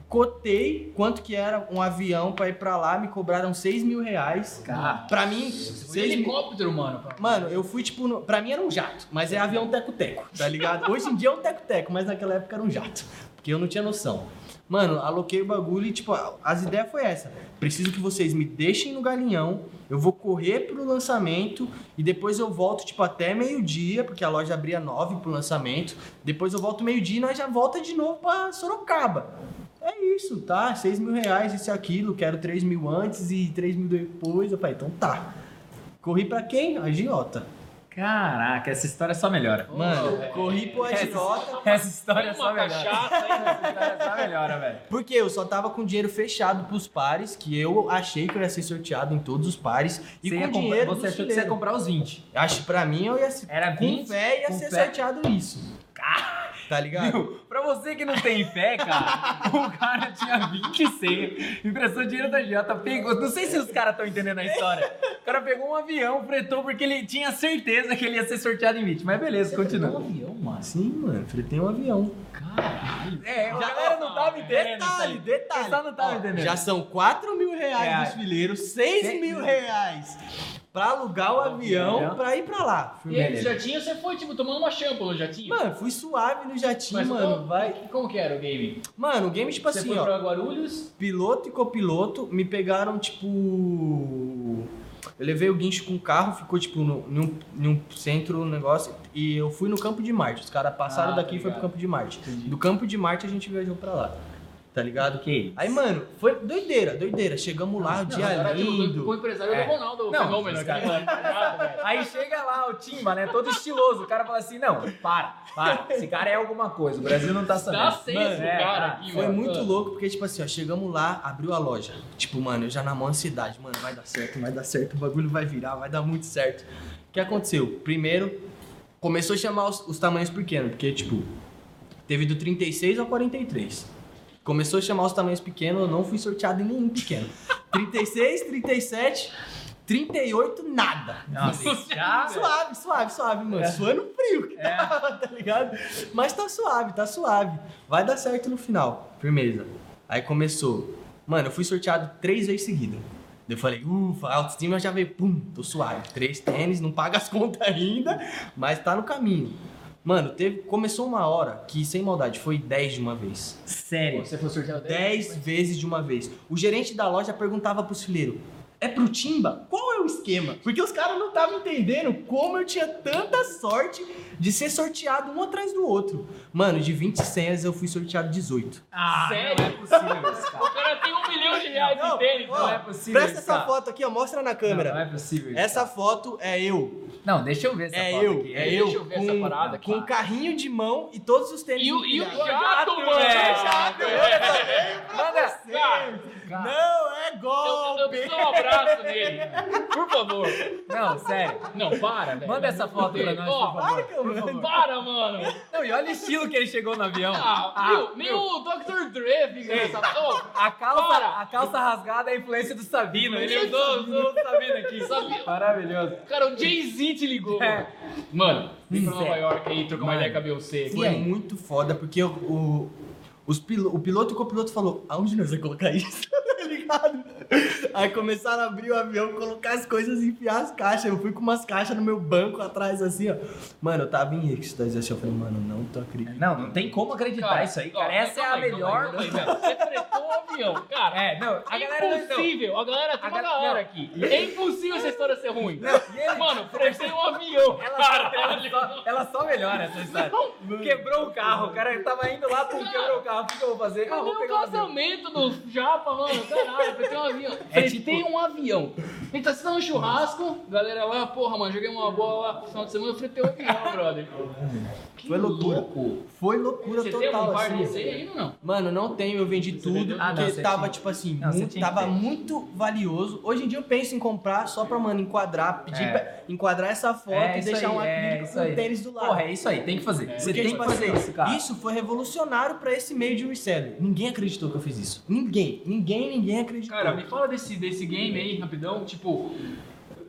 S1: Cotei quanto que era um avião pra ir pra lá. Me cobraram 6 mil reais.
S2: Cara.
S1: Pra mim, 6
S3: de
S1: mil.
S3: helicóptero, mano. pra-
S1: Mano, eu fui tipo. No... Pra mim era um jato, mas é avião teco-teco, tá ligado? Hoje em dia é um teco-teco, mas naquela época era um jato. Porque eu não tinha noção. Mano, aloquei o bagulho e, tipo, as ideias foi essa. Preciso que vocês me deixem no galinhão. Eu vou correr pro lançamento e depois eu volto, tipo, até meio-dia, porque a loja abria nove pro lançamento. Depois eu volto meio-dia e nós já volta de novo pra Sorocaba. É isso, tá? 6 mil reais, isso e aquilo. Quero 3 mil antes e 3 mil depois. Eu falei, então tá. Corri pra quem? Agiota.
S2: Caraca, essa história só melhora.
S1: Mano, corri pro agiota.
S2: Essa história
S3: Tem
S2: só melhora.
S3: cachaça né?
S2: Essa história só melhora, velho.
S1: Porque eu só tava com dinheiro fechado pros pares, que eu achei que eu ia ser sorteado em todos os pares. E
S2: Você
S1: com dinheiro.
S2: você achou que você ia comprar os 20.
S1: Acho que pra mim eu ia ser.
S2: Era
S1: com
S2: 20,
S1: fé ia
S2: com
S1: ser
S2: fé.
S1: sorteado isso. Tá ligado?
S2: Viu? Pra você que não tem fé, cara, <laughs> o cara tinha 20 senhas, emprestou dinheiro da Jota, pegou. Não sei se os caras estão entendendo a história. O cara pegou um avião, fretou porque ele tinha certeza que ele ia ser sorteado em 20. Mas beleza,
S3: Um
S2: continua.
S3: avião, mano.
S1: Sim, mano. Fretei um avião.
S3: Caralho.
S2: É, a galera não tava entendendo. isso
S1: Detalhe, detalhe.
S2: Você só não tava
S1: Ó,
S2: entendendo.
S1: Já são 4 mil reais
S2: É.
S1: dos fileiros, 6
S2: Seis
S1: mil
S2: mil.
S1: reais pra alugar o avião
S2: Avião.
S1: pra ir pra lá.
S3: E aí, no jatinho, você foi, tipo, tomando uma champa no jatinho?
S1: Mano, fui suave no jatinho,
S3: Mas
S1: mano.
S3: como,
S1: Vai.
S3: como que era o game?
S1: Mano, o game, tipo
S3: você
S1: assim,
S3: foi
S1: ó.
S3: pra Guarulhos?
S1: piloto e copiloto me pegaram, tipo. Eu levei o guincho com o carro, ficou tipo no, num, num centro, um negócio, e eu fui no Campo de Marte. Os caras passaram
S2: Ah,
S1: daqui e
S2: tá
S1: foi pro. Campo de Marte.
S2: Entendi.
S1: Do Campo de Marte a gente viajou pra lá. Tá ligado?
S2: Ok.
S1: Aí, mano, foi doideira, doideira. Chegamos lá, o dia lindo.
S3: o empresário
S2: É.
S3: do Ronaldo, o
S2: Não,
S3: fenômeno aqui, ligado, <laughs> velho?
S2: Aí chega lá o Timba, né? Todo estiloso. O cara fala assim: não, para, para. Esse cara é alguma coisa. O Brasil não tá sabendo.
S3: Dá senso,
S2: Mano, é,
S3: cara. aqui,
S1: Foi
S3: mano.
S1: muito louco, porque, tipo assim, ó, chegamos lá, abriu a loja. Tipo, mano, eu já na mão ansiedade. Mano, vai dar certo, vai dar certo, o bagulho vai virar, vai dar muito certo. O que aconteceu? Primeiro, começou a chamar os, os tamanhos pequenos, porque, tipo, teve do 36 ao 43. Começou a chamar os tamanhos pequenos, eu não fui sorteado em nenhum pequeno. 36, 37, 38, nada.
S2: Nossa, já.
S1: Suave, suave, suave, mano.
S2: É.
S1: Suando frio,
S2: É. <laughs>
S1: tá ligado? Mas tá suave, tá suave. Vai dar certo no final. Firmeza. Aí começou. Mano, eu fui sorteado três vezes seguidas. Daí Eu falei, ufa, autoestima já veio, pum, tô suave. Três tênis, não paga as contas ainda, mas tá no caminho. Mano, teve, começou uma hora que, sem maldade, foi 10 de uma vez.
S2: Sério.
S3: Você foi sorteado
S1: 10 vezes de uma vez. O gerente da loja perguntava pros fileiros: é pro Timba? Qual é o esquema? Porque os caras não estavam entendendo como eu tinha tanta sorte de ser sorteado um atrás do outro. Mano, de 20 senhas eu fui sorteado 18.
S2: Ah,
S3: Sério?
S2: não é possível <laughs> isso,
S3: O
S2: cara.
S3: cara tem um milhão de reais
S1: Não,
S3: em tênis,
S1: ó,
S2: Não é possível
S1: Presta
S2: isso,
S1: essa
S2: cara.
S1: foto aqui, ó, mostra na
S2: Não,
S1: câmera.
S2: não é possível isso,
S1: Essa
S2: cara.
S1: foto é eu.
S2: Não, deixa eu ver essa
S1: É
S2: foto
S1: eu,
S2: aqui.
S1: é
S3: Deixa
S1: eu.
S3: eu ver
S1: com,
S3: essa parada aqui.
S1: com carrinho de mão e todos os tênis.
S3: E o, e o jato, mano.
S2: velho.
S3: Jato,
S2: Manda.
S3: Cara,
S2: Cara,
S1: Não, é
S3: eu, eu
S1: golpe!
S3: preciso dar um abraço nele. <laughs> Por favor.
S2: Não, sério.
S3: Não, para, velho.
S2: Manda essa foto pra nós,
S3: Ó,
S2: por favor.
S1: Para,
S2: Por favor.
S3: Para, mano.
S2: Não, e olha o estilo que ele chegou no avião.
S3: Ah, viu? Nem o Dr. Dre fica nessa...
S2: A calça,
S3: Para.
S2: a calça rasgada é a influência do Sabino. Ele usou, usou o Sabino aqui.
S3: Sabino.
S2: Maravilhoso.
S3: Cara, o Jay-Z te ligou,
S2: É.
S3: mano. Vem pra
S2: Hum,
S3: Nova
S2: é.
S3: York aí trocar uma ideia com a Beyoncé.
S1: Foi muito foda, porque o, o, os pilo- o piloto e o copiloto falou, aonde nós vamos colocar isso? <laughs> tá ligado? Aí começaram a abrir o avião, colocar as coisas e enfiar as caixas. Eu fui com umas caixas no meu banco atrás, assim, ó. Mano, eu tava em êxtase, assim, eu falei, mano, não tô acreditando.
S2: Não, não tem como acreditar isso aí, cara.
S3: ó,
S2: Essa é a
S3: calma
S2: melhor.
S3: aí, calma aí. Você fretou o avião, cara.
S2: É, não, a
S3: É
S2: galera não.
S3: impossível. A galera tem
S2: A
S3: uma
S2: gal-
S3: galera
S2: não.
S3: aqui. É impossível essa história ser ruim.
S2: Não, ele-
S3: Mano, fretei um avião.
S2: Ela só, ela, só, ela só melhora essa história. Quebrou o carro, o cara tava indo lá, pum, quebrou o carro. O que eu vou fazer? Ah,
S3: Cadê
S2: vou
S3: o
S2: o
S3: casamento do Japa, mano? Caralho, fretei um avião.
S2: É
S3: Fretei um avião. Então, você tá no churrasco, galera lá, porra, mano, joguei uma bola lá no final de semana, eu fretei um avião, <laughs> brother. Que
S1: Foi loucura.
S3: louco.
S1: Foi loucura
S3: Você tem
S1: total,
S3: algum par
S1: assim.
S3: desse aí ainda não?
S1: Mano, não tenho, eu vendi tudo,
S3: vendeu?
S2: Ah, não,
S1: porque
S2: você
S1: tava,
S2: tinha.
S1: tipo assim,
S2: Não, você
S1: muito- tava
S2: ter.
S1: muito valioso. Hoje em dia eu penso em comprar só pra, mano, enquadrar, pedir
S2: É.
S1: pra enquadrar essa foto
S2: É
S1: e deixar
S2: aí,
S1: um
S2: é
S1: acrílico
S2: isso
S1: com o tênis do lado.
S2: Porra, é isso aí, tem que fazer. Você
S1: Porque,
S2: tem
S1: tipo
S2: que fazer
S1: assim,
S2: isso, cara.
S1: Isso foi revolucionário pra esse meio de reseller. Ninguém acreditou que eu fiz isso. Ninguém. Ninguém, ninguém acreditou.
S3: Cara, me fala desse, desse game aí, rapidão. Tipo,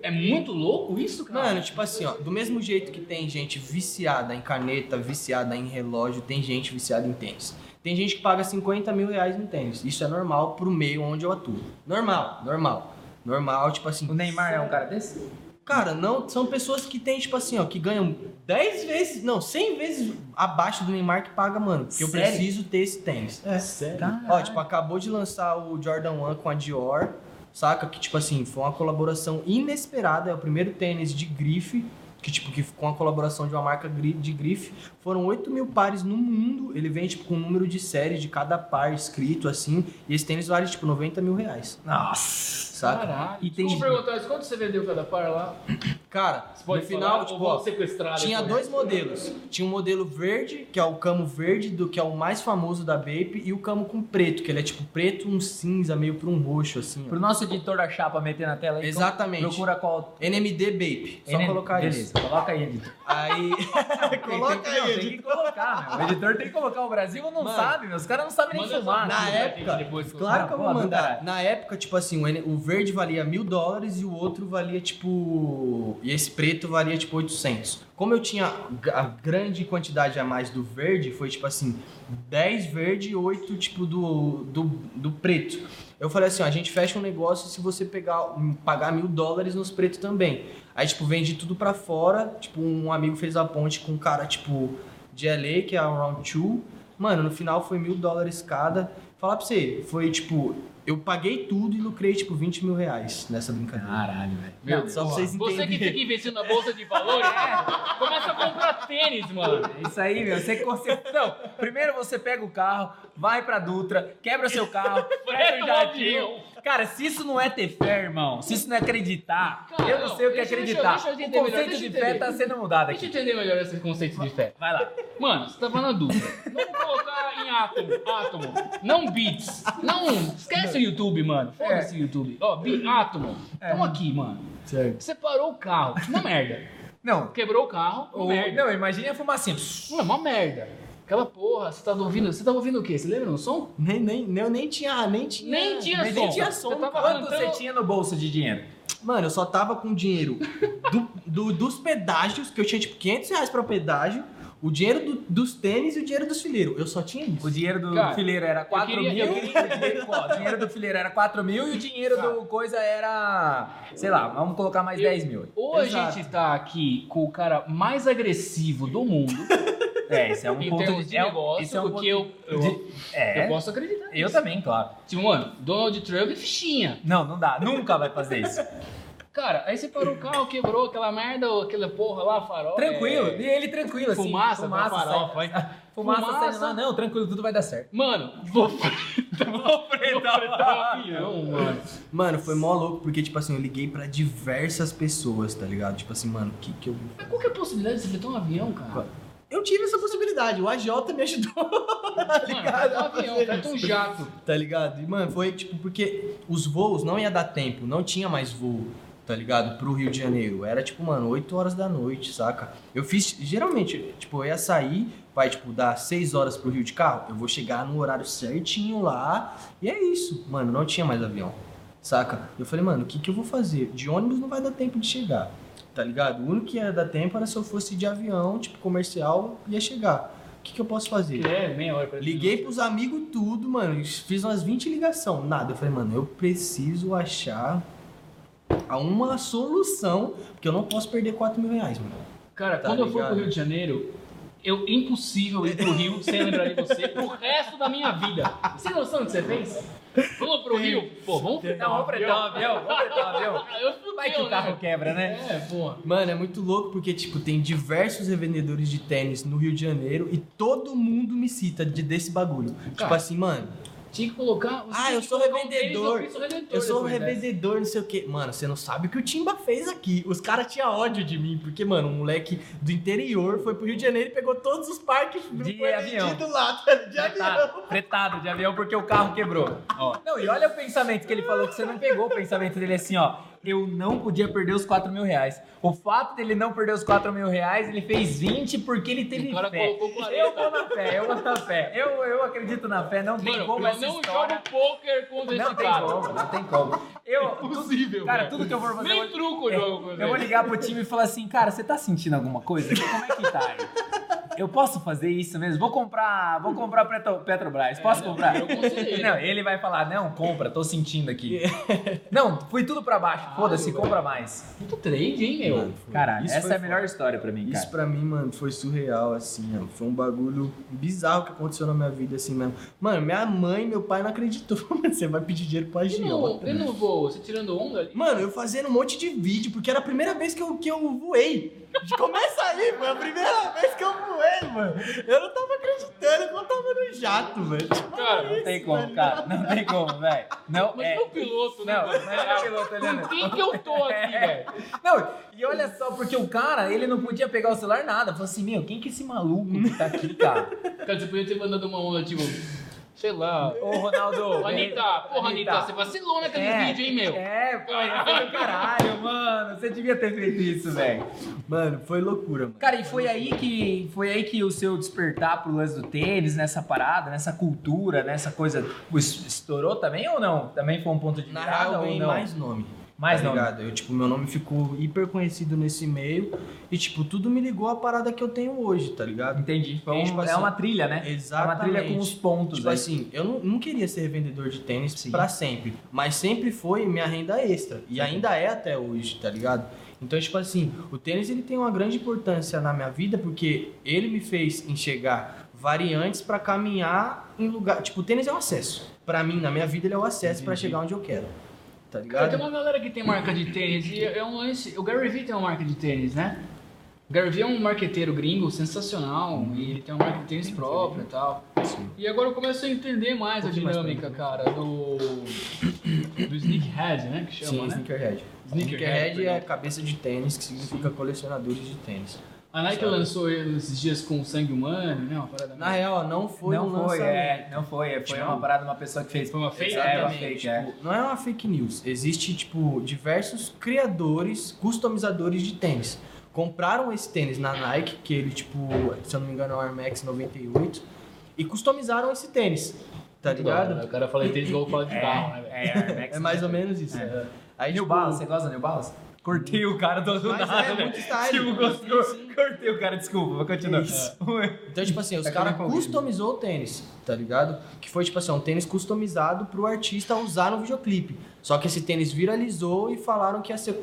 S3: é muito louco isso, cara?
S1: Mano, tipo assim, ó, do mesmo jeito que tem gente viciada em caneta, viciada em relógio, tem gente viciada em tênis. Tem gente que paga 50 mil reais no tênis. Isso é normal pro meio onde eu atuo. Normal, normal. Normal, tipo assim.
S2: O Neymar é um cara desse?
S1: Cara, não, são pessoas que tem, tipo assim, ó, que ganham 10 vezes, não, 100 vezes abaixo do Neymar que paga, mano. Porque eu preciso ter esse tênis. É, sério.
S2: Caralho.
S1: Ó, tipo, acabou de lançar o Jordan 1 com a Dior, saca? Que, tipo assim, foi uma colaboração inesperada. É o primeiro tênis de grife, que, tipo, que com a colaboração de uma marca de grife. Foram 8 mil pares no mundo. Ele vem, tipo, com um número de série de cada par escrito, assim. E esse tênis vale, tipo, 90 mil reais,
S2: Nossa.
S1: Saca?
S3: Caralho.
S2: E tem-
S3: Deixa eu perguntar isso, quanto você vendeu cada par lá?
S1: Cara,
S3: Você pode
S1: no final,
S3: falar,
S1: tipo, ó, Tinha
S3: depois?
S1: dois modelos. Tinha um modelo verde, que é o camo verde, do que é o mais famoso da Bape, e o camo com preto, que ele é tipo preto, um cinza, meio pra um roxo, assim. ó.
S2: Pro nosso editor da chapa meter na tela aí, então,
S1: Exatamente.
S2: procura qual.
S1: NMD Bape. Só
S2: NN
S1: colocar
S2: Beleza,
S1: isso.
S2: coloca aí, editor.
S1: Aí. Coloca <laughs> <laughs>
S2: tem, que- não,
S1: aí,
S2: tem que colocar, meu. O editor tem que colocar. O Brasil não
S1: Mano,
S2: sabe, meu. Os caras não sabem nem
S3: essa
S1: Na época,
S3: depois,
S1: Claro que eu vou mandar. Na época, tipo assim, o, N- o verde valia mil dólares e o outro valia tipo. E esse preto valia tipo 800. Como eu tinha a grande quantidade a mais do verde, foi tipo assim: 10 verde e 8 tipo do, do, do preto. Eu falei assim: ó, a gente fecha um negócio se você pegar, pagar mil dólares nos pretos também. Aí, tipo, vendi tudo pra fora. Tipo, um amigo fez a ponte com um cara, tipo, de LA, que é a Round 2. Mano, no final foi mil dólares cada. Falar pra você, foi tipo. Eu paguei tudo e lucrei, tipo, 20 mil reais nessa brincadeira.
S2: Caralho, velho.
S3: Meu
S1: Não, só pra
S3: Deus.
S1: vocês
S3: Você que
S1: entenderem.
S3: fica investindo na bolsa de valores, começa a comprar tênis, mano.
S2: É Isso aí, meu. Você, você, não, primeiro você pega o carro, vai pra Dutra, quebra seu carro, um
S3: um
S2: jatinho.
S3: avião.
S2: Cara, se isso não é ter fé, irmão, se isso não é acreditar,
S3: Cara,
S2: eu não sei o que é
S3: deixa-
S2: acreditar.
S3: deixa eu- deixa eu
S2: o
S3: entender melhor,
S2: conceito
S3: eu
S2: de fé tá sendo mudado
S3: Deixa eu
S2: aqui.
S3: entender melhor esse conceito de fé.
S2: Vai lá.
S3: Mano, você tava na dúvida. Vamos colocar em átomo, átomo. Não bits. Não, esquece o YouTube, mano. Foda-se o YouTube. Ó, bi, átomo. Tamo aqui, mano.
S1: Certo.
S3: Você parou o carro. Uma merda.
S2: Não,
S3: Quebrou o carro. Uma
S2: o,
S3: merda.
S2: não, imagine a fumacinha.
S3: Não, uma merda. Aquela porra, você tava ouvindo. Você tava ouvindo o quê? Você lembra no som?
S1: Nem, nem, nem, eu nem tinha, nem tinha.
S3: Nem tinha
S1: nem
S3: som.
S1: tinha som.
S2: Quanto
S3: cantando-
S2: você tinha no bolso de dinheiro?
S1: Mano, eu só tava com dinheiro do, do- dos pedágios, que eu tinha tipo 500 reais pra pedágio, o dinheiro do- dos tênis e o dinheiro dos fileiros. Eu só tinha isso.
S2: O dinheiro do
S3: Cara,
S2: fileiro era 4
S3: queria-
S2: mil.
S3: eu queria-
S2: o dinheiro- ó, <laughs> o dinheiro do fileiro era 4 mil e o dinheiro do coisa era. Sei lá, vamos colocar mais
S3: Eu-
S2: 10 mil.
S3: Ou
S1: Exato.
S3: a gente tá aqui com o cara mais agressivo do mundo, <laughs>
S2: É, esse é um
S3: em
S2: ponto
S3: termos de
S2: é
S3: negócio,
S2: esse é um
S3: o que
S2: ponto
S3: eu, eu,
S2: de- é,
S3: eu posso acreditar.
S2: eu
S3: nisso.
S2: também, claro.
S3: Tipo, mano, Donald Trump é fichinha.
S2: Não, não dá. Nunca vai fazer isso. <laughs>
S3: Cara, aí você parou o carro, quebrou aquela merda, ou aquela porra lá, farol.
S2: Tranquilo.
S3: é,
S2: E ele tranquilo, assim.
S3: Fumaça, fumaça
S2: sai-
S3: vai. <laughs>
S2: Fumaça,
S3: Fumaça.
S2: saindo lá. Não, tranquilo, tudo vai dar certo.
S3: Mano, vou <laughs>
S2: Vou
S3: fretar um avião, mano.
S1: Mano, foi mó louco, porque, tipo assim, eu liguei pra diversas pessoas, tá ligado? Tipo assim, mano, que que eu.
S3: Mas qual que é a possibilidade de você fretar um avião, cara?
S1: Eu tive essa possibilidade, o AJ me ajudou, <laughs>
S3: Mano, freta um avião, um jato.
S1: tá ligado? E, mano, foi tipo, porque os voos não ia dar tempo, não tinha mais voo, tá ligado? Pro Rio de Janeiro. Era tipo, mano, 8 horas da noite, saca? Eu fiz, geralmente, tipo, eu ia sair, vai, tipo, dar 6 horas pro Rio de carro, eu vou chegar no horário certinho lá, e é isso. Mano, não tinha mais avião, saca? Eu falei, mano, o que que eu vou fazer? De ônibus não vai dar tempo de chegar, tá ligado? O único que ia dar tempo era se eu fosse de avião, tipo, comercial, ia chegar. O que que eu posso fazer?
S3: É, meia hora pra
S1: Liguei pros amigos tudo, mano. Fiz umas 20 ligação, nada. Eu falei, mano, eu preciso achar uma solução, porque eu não posso perder 4 mil reais, mano.
S3: Cara,
S1: Tá
S3: quando eu for
S1: ligado?
S3: pro Rio de Janeiro, eu impossível ir pro Rio sem lembrar de você pro resto da minha vida. Você tem noção do que você fez? Vamos pro Rio? Pô, vamos fretar
S2: fretar um avião, vamos fretar um avião. <laughs>
S3: Eu fudeu,
S2: Vai que o carro
S3: né?
S2: quebra, né?
S3: É, porra.
S1: Mano, é muito louco porque, tipo, tem diversos revendedores de tênis no Rio de Janeiro e todo mundo me cita de, desse bagulho. Tipo
S3: Cara,
S1: assim, mano,
S3: Tinha que colocar.
S1: Ah,
S3: tinha
S1: eu sou
S3: colocar um tênis, eu sou revendedor.
S1: eu sou um
S3: depois
S1: revendedor, não sei o quê. Mano, você não sabe o que o Timba fez aqui. Os caras tinham ódio de mim, porque, mano, um moleque do interior foi pro Rio de Janeiro e pegou todos os parques
S2: De
S1: foi
S2: avião.
S1: vendido lá, tá? de avião.
S2: Fretado, fretado de avião porque o carro quebrou. Ó. Não, e olha o pensamento que ele falou que você não pegou o pensamento dele assim, ó. Eu não podia perder os 4 mil reais. O fato dele não perder os 4 mil reais, ele fez 20 porque ele teve
S3: cara
S2: fé.
S3: colocou 40.
S2: Eu vou na fé, eu vou na fé. Eu, eu acredito na fé, não tem
S3: Mano,
S2: como
S3: eu
S2: essa
S3: não
S2: história.
S3: jogo poker contra
S2: Não
S3: esse
S2: tem
S3: cara.
S2: como, não tem como. Eu,
S3: Impossível,
S2: cara,
S3: velho.
S2: tudo que eu for fazer.
S3: Nem
S2: eu vou-
S3: truco eu jogo com
S2: Eu vou ligar pro time e falar assim, cara, você tá sentindo alguma coisa? Como é que tá aí? Eu posso fazer isso mesmo? Vou comprar, vou comprar Petro, Petrobras. Posso
S3: não,
S2: comprar?
S3: eu conselheiro.
S2: Não, ele vai falar, não, compra, tô sentindo aqui. Não, fui tudo pra baixo. Foda-se, compra mais.
S3: Muito trade, hein, meu?
S1: Mano, foi- isso
S2: essa é a melhor história pra mim,
S1: Isso
S2: cara.
S1: pra mim, mano, foi surreal, assim, mano. Foi um bagulho bizarro que aconteceu na minha vida, assim mesmo. Mano, minha mãe e meu pai não acreditou. <laughs> Mano, você vai pedir dinheiro pra agiota.
S3: e no voo, você tirando onda ali?
S1: Mano, eu fazendo um monte de vídeo, porque era a primeira vez que eu, que eu voei. <laughs> Começa aí, foi a primeira vez que eu voei, mano. Eu não tava acreditando que eu tava no jato, velho.
S3: Cara,
S2: Não tem como, cara. Não tem como, velho. Não,
S3: Mas
S2: é.
S3: meu piloto, né?
S2: Não,
S3: mano?
S2: mas é o piloto, Helena.
S3: Com quem que eu tô aqui, velho?
S2: Não, e olha só, porque o cara, ele não podia pegar o celular nada. Falou assim, meu, quem que é esse maluco que tá aqui, cara?
S3: Cara, você podia ter mandado uma onda, tipo, sei lá.
S2: Ô, Ronaldo.
S3: Anitta, porra, Anitta, você vacilou naquele
S2: é,
S3: vídeo, hein, meu?
S2: É, pô, do caralho, mano. Você devia ter feito isso, velho.
S1: Mano, foi loucura, mano.
S2: Cara, e foi aí que foi aí que o seu despertar pro lance do tênis, nessa parada, nessa cultura, nessa coisa, es- estourou também ou não? Também foi um ponto de
S1: Na
S2: virada
S1: real, eu
S2: ou não?
S1: mais nome.
S2: Mais
S1: tá
S2: nome.
S1: ligado? Eu, tipo, meu nome ficou hiper conhecido nesse meio. E, tipo, tudo me ligou à parada que eu tenho hoje, tá ligado?
S2: Entendi. Um-
S1: Tipo
S2: é
S1: assim,
S2: uma trilha, né?
S1: Exatamente.
S2: É uma trilha com os pontos
S1: Tipo
S2: aí.
S1: assim, eu não, não queria ser revendedor de tênis
S2: Sim.
S1: pra sempre, mas sempre foi minha renda extra e ainda é até hoje, tá ligado? Então, tipo assim, o tênis ele tem uma grande importância na minha vida porque ele me fez enxergar variantes pra caminhar em lugar. Tipo, o tênis é o acesso. Pra mim, na minha vida, ele é o acesso pra chegar onde eu quero. Tá
S3: Cara,
S1: ligado?
S3: tem uma galera que tem marca de tênis e é um lance. O Gary Vee tem uma marca de tênis, né? O Gary Vee é um marqueteiro gringo sensacional e ele tem uma marca de tênis própria e tal. E agora eu começo a entender mais a
S1: Um mais pra
S3: dinâmica, cara, do. do sneakhead, né? Que chama,
S1: Sim,
S3: né?
S1: sneakerhead.
S3: Sneakerhead,
S1: Sneakerhead é
S3: perdão.
S1: cabeça de tênis, que significa colecionadores de tênis.
S3: A Nike
S1: Sabe?
S3: lançou esses dias com sangue humano, né? Uma parada
S1: Na real, não foi
S2: não
S1: um
S2: foi,
S1: lançamento.
S2: é, não foi. Foi
S1: Tipo,
S2: uma parada de uma pessoa que fez.
S3: Foi uma fake?
S2: É, uma
S1: Exatamente,
S2: fake, é.
S1: tipo, Não é uma fake news. Existe, tipo, diversos criadores, customizadores de tênis. Compraram esse tênis na Nike, que ele, tipo, se eu não me engano, é o Air Max 98, e customizaram esse tênis. Tá ligado?
S3: O cara fala de tênis igual fala de carro, né?
S2: É, Air Max <laughs>
S1: É mais ou menos isso.
S2: É.
S1: Aí,
S2: New
S1: tipo,
S2: Balance, você gosta da New Balance? Cortei o cara do do
S1: Mas
S2: nada,
S1: é muito style.
S2: Tipo, gostou.
S1: Sim, sim.
S2: Cortei o cara, desculpa, vou continuar. <laughs>
S1: Então, tipo assim, os
S2: É
S1: caras customizou o tênis, tá ligado? Que foi, tipo assim, um tênis customizado pro artista usar no videoclipe. Só que esse tênis viralizou e falaram que ia ser,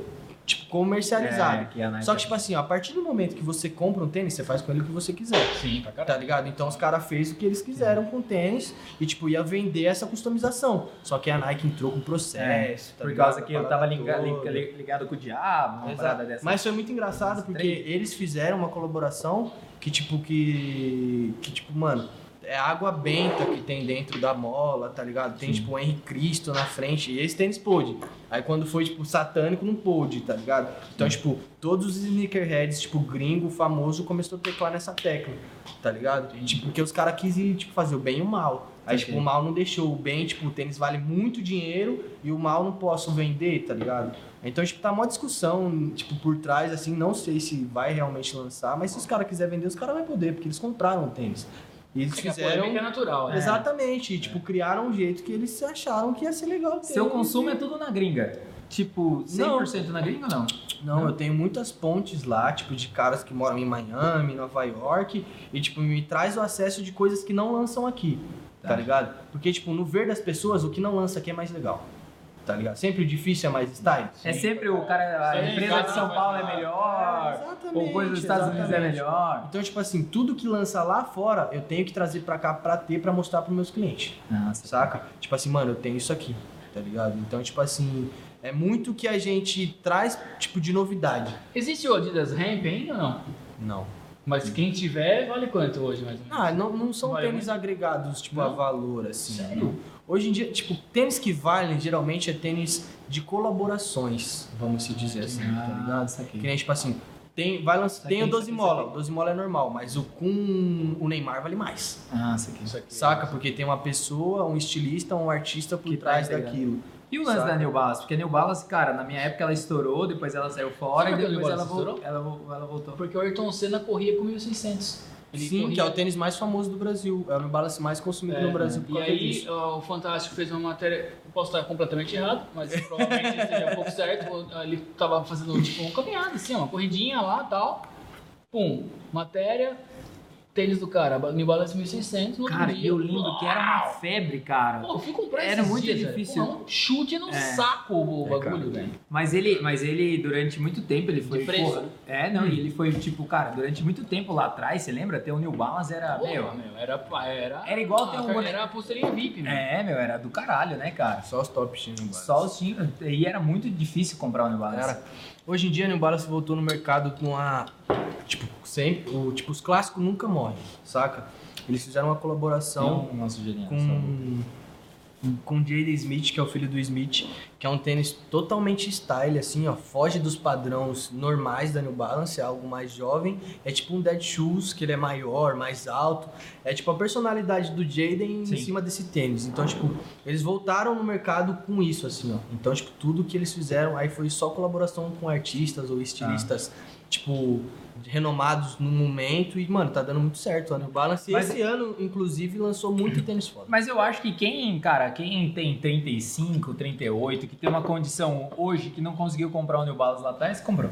S1: tipo, comercializado.
S2: É, a Nike-
S1: Só que, tipo assim, ó, a partir do momento que você compra um tênis, você faz com ele o que você quiser.
S3: Sim, pra
S1: Tá
S3: caralho.
S1: ligado? Então os caras fez o que eles quiseram com o tênis e, tipo, ia vender essa customização. Só que a Nike entrou com processo. tá
S2: Por
S1: ligado?
S2: causa que eu tava
S1: Parada
S2: liga-
S1: toda.
S2: liga- ligado com o diabo, uma
S1: Exato.
S2: parada dessa.
S1: Mas foi muito engraçado porque eles fizeram uma colaboração que, tipo, que. Que, tipo, mano, é água benta que tem dentro da mola, tá ligado? Tem, tipo, o Henrique Cristo na frente. E esse tênis pôde. Aí quando foi, tipo, satânico, não pôde, tá ligado? Então, tipo, todos os sneakerheads, tipo, gringo, famoso, começou a teclar nessa técnica, tá ligado? Tipo, porque os caras quis, tipo, fazer o bem e o mal. Aí, tipo, o mal não deixou. O bem, tipo, o tênis vale muito dinheiro e o mal não posso vender, tá ligado? Então, tipo, tá uma discussão, tipo, por trás, assim, não sei se vai realmente lançar, mas se os caras quiserem vender, os caras vão poder, porque eles compraram o tênis. E eles
S3: É a
S1: fizeram.
S3: é natural, né?
S1: Exatamente, e, tipo, criaram um jeito que eles acharam que ia ser legal ter.
S2: Seu consumo é tudo na gringa. Tipo, 100% na gringa ou não?
S1: Não, eu tenho muitas pontes lá, tipo, de caras que moram em Miami, Nova York, e, tipo, me traz o acesso de coisas que não lançam aqui, tá,
S2: Tá.
S1: ligado? Porque, tipo, no ver das pessoas, o que não lança aqui é mais legal, tá ligado? Sempre o difícil é mais style.
S2: É sempre o cara, a
S3: Sim,
S2: empresa de São Paulo é melhor,
S1: Exatamente,
S2: ou coisa dos Estados Unidos é
S1: exatamente.
S2: melhor.
S1: Então, tipo assim, tudo que lança lá fora, eu tenho que trazer pra cá pra ter, pra mostrar pros meus clientes,
S2: Nossa,
S1: saca? Tipo assim, mano, eu tenho isso aqui, tá ligado? Então, tipo assim, é muito que a gente traz, tipo, de novidade.
S3: Existe o Adidas Ramp ainda ou não?
S1: Não.
S3: Mas quem tiver, vale quanto hoje, mais ou menos?
S1: Ah, não, não são
S3: Vale
S1: tênis agregados, tipo, a
S3: Não?
S1: valor, assim.
S3: Sério?
S1: Hoje em dia, tipo, tênis que valem, geralmente, é tênis de colaborações, vamos se dizer assim, tá ligado?
S2: Nossa,
S1: Que
S2: aqui.
S1: nem, tipo assim, tem, vai lançar,
S2: Saquei,
S1: tem o 12
S2: saquei,
S1: mola,
S2: saquei.
S1: o 12 mola é normal, mas o com o Neymar vale mais.
S2: Aqui.
S3: Isso aqui.
S1: Saca? Porque tem uma pessoa, um estilista, um artista por
S2: Que tá
S1: trás
S2: integrando.
S1: daquilo.
S2: E o lance
S1: Saca?
S2: da New Balance? Porque a New Balance, cara, na minha época ela estourou, depois ela saiu fora
S3: Sabe
S2: e depois ela, ela, vol- ela voltou.
S3: Porque o Ayrton Senna corria com 1.600. Ele
S1: Sim,
S3: corria-
S1: que é o tênis mais famoso do Brasil. É o New Balance mais consumido
S3: É,
S1: no Brasil por
S3: E aí,
S1: disso.
S3: o Fantástico fez uma matéria, posso estar completamente errado, mas provavelmente esteja um pouco certo. Ele tava fazendo tipo uma caminhada, assim, uma corridinha lá e tal. Pum, matéria, tênis do cara, New Balance 1600. No
S2: Cara,
S3: dia,
S2: eu lembro que era uma febre, cara.
S3: Pô, eu fui comprar
S2: Era muito
S3: dias,
S2: difícil.
S3: Pô, um chute no
S2: É.
S3: saco o
S1: É,
S3: bagulho,
S1: cara.
S3: velho.
S2: Mas ele, mas ele, durante muito tempo, ele foi.
S3: De preço?
S2: porra, é, não, e ele foi, tipo, cara, durante muito tempo lá atrás, você lembra? Ter o New Balance era.
S3: Porra,
S2: meu,
S3: meu, era, era,
S2: Era igual ter um
S3: Era a pulseirinha VIP, meu.
S2: é, meu, era do caralho, né, cara?
S1: Só os top tinham New Balance.
S2: Só os tinham. E era muito difícil comprar o New Balance.
S1: Era. Hoje em dia, a New Balance voltou no mercado com a. Tipo, sempre. O, tipo, os clássicos nunca morrem, saca? Eles fizeram uma colaboração
S2: nosso genial.
S1: com. Com Jaden Smith, que é o filho do Smith, que é um tênis totalmente style, assim, ó. Foge dos padrões normais da New Balance, é algo mais jovem. É tipo um Dead Shoes, que ele é maior, mais alto. É tipo a personalidade do Jaden em cima desse tênis. Então, tipo, eles voltaram no mercado com isso, assim, ó. Então, tipo, tudo que eles fizeram aí foi só colaboração com artistas ou estilistas, tipo, renomados no momento. E, mano, tá dando muito certo a New Balance.
S2: Mas-
S1: esse ano, inclusive, lançou muito <clears throat> tênis foda.
S2: Mas eu acho que quem, cara, quem tem 35, 38, que tem uma condição hoje que não conseguiu comprar o New Balance lá atrás, comprou.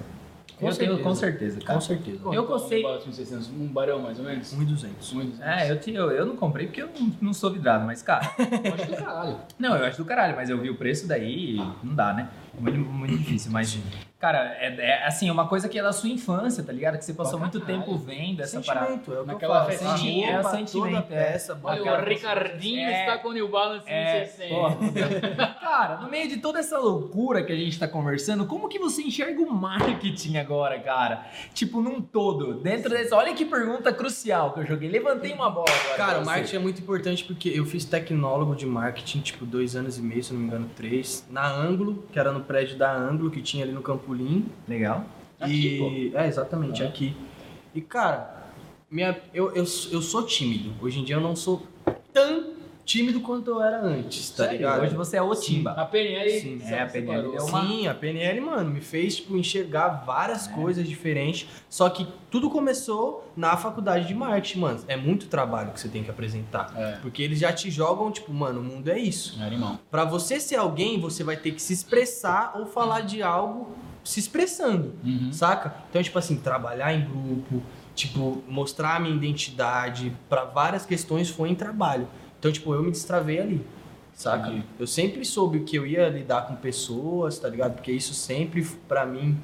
S1: Com
S2: eu tenho
S1: certeza.
S2: com certeza, cara.
S1: Com certeza.
S2: Eu
S3: um
S2: gostei.
S3: 1600? Um barão, mais ou menos?
S1: 1.200.
S3: Um
S2: É, eu, te- eu, eu não comprei porque eu não, não sou vidrado, mas, cara. <laughs>
S3: Eu acho do caralho.
S2: não, eu acho do caralho, mas eu vi o preço daí e não dá, né? Muito, muito difícil, mas. Cara, é, é, assim, uma coisa que é da sua infância, tá ligado? Que você passou muito
S3: caralho.
S2: tempo vendo essa parada.
S1: Sentimento, é o que
S3: Naquela festinha,
S2: é o sentimento,
S1: toda
S2: é.
S1: peça,
S3: Olha, o Ricardinho
S2: é-
S3: está com o New Balance
S2: É,
S3: 1600.
S2: pô. <laughs> cara, no meio de toda essa loucura que a gente tá conversando, como que você enxerga o marketing agora, cara? Tipo, num todo, dentro desse... Olha que pergunta crucial que eu joguei. Levantei uma bola agora.
S1: Cara, o marketing é muito importante porque eu fiz tecnólogo de marketing, tipo, dois anos e meio, se não me engano, três, na Ângulo, que era no prédio da Ângulo, que tinha ali no Campolim.
S2: Legal.
S3: Aqui,
S1: e... É, exatamente, aqui. E, cara, minha... eu, eu, eu sou tímido. Hoje em dia eu não sou tão tímido quanto eu era antes, tá
S2: Sério?
S1: ligado?
S2: Hoje você é o Timba.
S3: A PNL
S1: Sim.
S2: É, a PNL deu uma-
S1: Sim, a PNL, mano, me fez, tipo, enxergar várias
S2: É.
S1: coisas diferentes. Só que tudo começou na faculdade de marketing, mano. É muito trabalho que você tem que apresentar.
S3: É.
S1: Porque eles já te jogam, tipo, mano, o mundo é isso.
S3: É animal.
S1: Pra você ser alguém, você vai ter que se expressar ou falar de algo se expressando,
S3: Uhum.
S1: saca? Então, tipo assim, trabalhar em grupo, tipo, mostrar a minha identidade pra várias questões foi em trabalho. Então, tipo, eu me destravei ali, saca?
S3: Entendi.
S1: Eu sempre soube que eu ia lidar com pessoas, tá ligado? Porque isso sempre pra mim,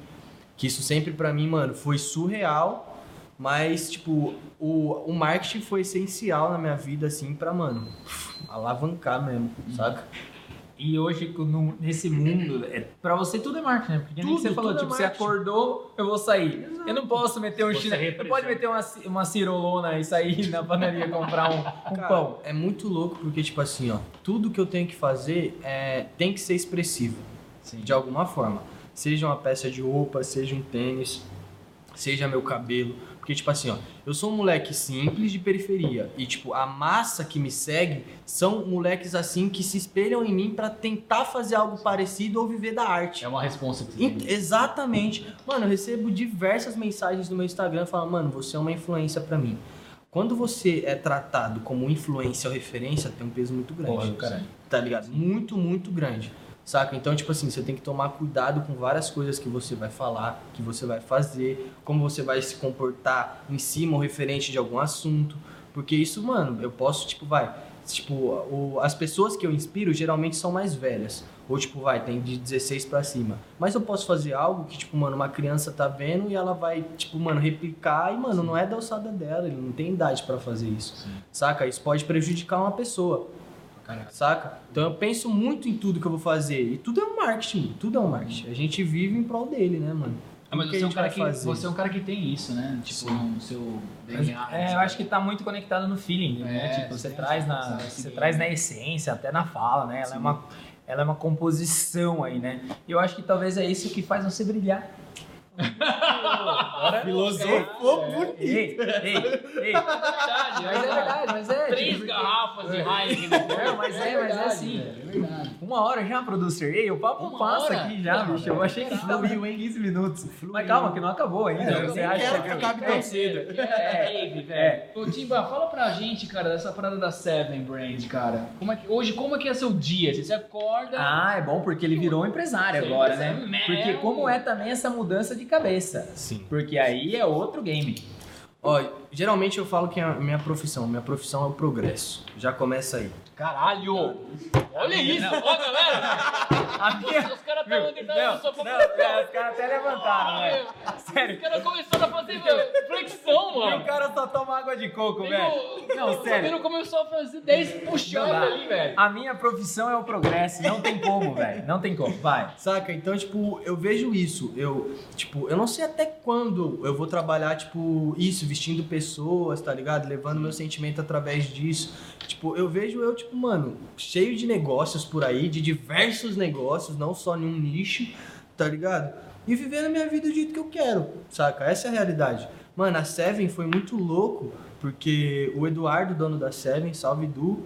S1: que isso sempre pra mim, mano, foi surreal, mas tipo, o, o marketing foi essencial na minha vida assim pra, mano, alavancar mesmo, saca?
S2: E hoje, no- nesse mundo, é, pra você tudo é marketing, né? Porque nem
S1: Tudo,
S2: você falou,
S1: é
S2: tipo, você
S1: marketing.
S2: acordou, eu vou sair. Eu não posso meter um
S3: Você
S2: chinelo. Não pode meter uma, uma cirolona e sair <laughs> na panaderia comprar um, um
S1: Cara,
S2: pão.
S1: É muito louco porque, tipo assim, ó, tudo que eu tenho que fazer é, tem que ser expressivo. De alguma forma. Seja uma peça de roupa, seja um tênis, seja meu cabelo. Porque, tipo assim, ó, eu sou um moleque simples de periferia. E, tipo, a massa que me segue são moleques assim que se espelham em mim pra tentar fazer algo parecido ou viver da arte.
S3: É uma responsa que você tem.
S1: Exatamente. Mano, eu recebo diversas mensagens no meu Instagram falando, mano, você é uma influência pra mim. Quando você é tratado como influência ou referência, tem um peso muito grande.
S2: Porra caralho.
S1: Tá ligado? Muito, muito grande. Saca? Então, tipo assim, você tem que tomar cuidado com várias coisas que você vai falar, que você vai fazer, como você vai se comportar em cima ou referente de algum assunto. Porque isso, mano, eu posso, tipo, vai. Tipo, o- as pessoas que eu inspiro geralmente são mais velhas. Ou, tipo, vai, tem de 16 pra cima. Mas eu posso fazer algo que, tipo, mano, uma criança tá vendo e ela vai, tipo, mano, replicar e, mano, não é da alçada dela, ele não tem idade pra fazer isso.
S3: Sim.
S1: Saca? Isso pode prejudicar uma pessoa.
S3: Caraca.
S1: Saca? Então eu penso muito em tudo que eu vou fazer. E tudo é um marketing, tudo é um marketing. A gente vive em prol dele, né, mano?
S3: Ah, mas você é, um cara que,
S1: fazer.
S3: você é um cara que tem isso, né? Tipo, no seu DNA.
S2: É, eu acho que tá muito conectado no feeling, né?
S3: É,
S2: tipo, você
S3: sim,
S2: traz,
S3: sim,
S2: na,
S3: sim,
S2: você
S3: sim.
S2: traz na essência, até na fala, né? Ela é, uma, ela é uma composição aí, né? E eu acho que talvez é isso que faz você brilhar. Agora,
S1: Filosofou
S3: É.
S1: bonito.
S2: Ei, ei, ei.
S3: verdade,
S2: Mas é verdade, mas é.
S3: Três
S2: tipo,
S3: garrafas de Heineken.
S2: É, mas é, mas é assim.
S3: É verdade.
S2: Uma hora já, producer. Ei, o papo
S3: Uma
S2: passa
S3: hora?
S2: aqui já, bicho. Eu achei que fluiu em 15 minutos. Mas calma, que não acabou ainda.
S1: É, eu
S2: você acha
S1: quero
S2: que
S1: acabe tão cedo.
S3: É, rave, velho.
S2: É.
S3: Ô, Timba, fala pra gente, cara, dessa parada da Seven Brand, cara. Como é que, hoje, como é que é seu dia? Você acorda...
S2: Ah, é bom porque ele virou empresário
S3: Sim,
S2: agora,
S3: é
S2: né? Porque como é também essa mudança de cabeça?
S1: Sim.
S2: Porque aí é outro game.
S1: Ó, geralmente eu falo que é a minha profissão. Minha profissão é o progresso. Já começa aí.
S3: Caralho! Olha isso! Ó, galera!
S2: A minha...
S3: Os caras
S2: não,
S3: tentando no sofá.
S2: não, é, os caras até levantaram, né? Sério.
S3: Os caras começaram a fazer velho, flexão,
S2: E o
S3: mano.
S2: cara só toma água de coco, velho.
S3: o-
S2: Não,
S3: O
S2: sério.
S3: menino começou a fazer 10
S2: Não
S3: puxadas
S2: dá.
S3: ali, velho.
S2: A minha profissão é o progresso. Não tem como, <laughs> velho. Não tem como. Vai.
S1: Saca? Então, tipo, eu vejo isso. Eu, tipo, eu não sei até quando eu vou trabalhar, tipo, isso, vestindo pessoas, tá ligado? Levando meu sentimento através disso. Tipo, eu vejo eu, tipo, mano, cheio de negócios por aí, de diversos negócios, não só em um nicho, tá ligado? E vivendo a minha vida do jeito que eu quero, saca? Essa é a realidade. Mano, a Seven foi muito louco, porque o Eduardo, dono da Seven, salve Du,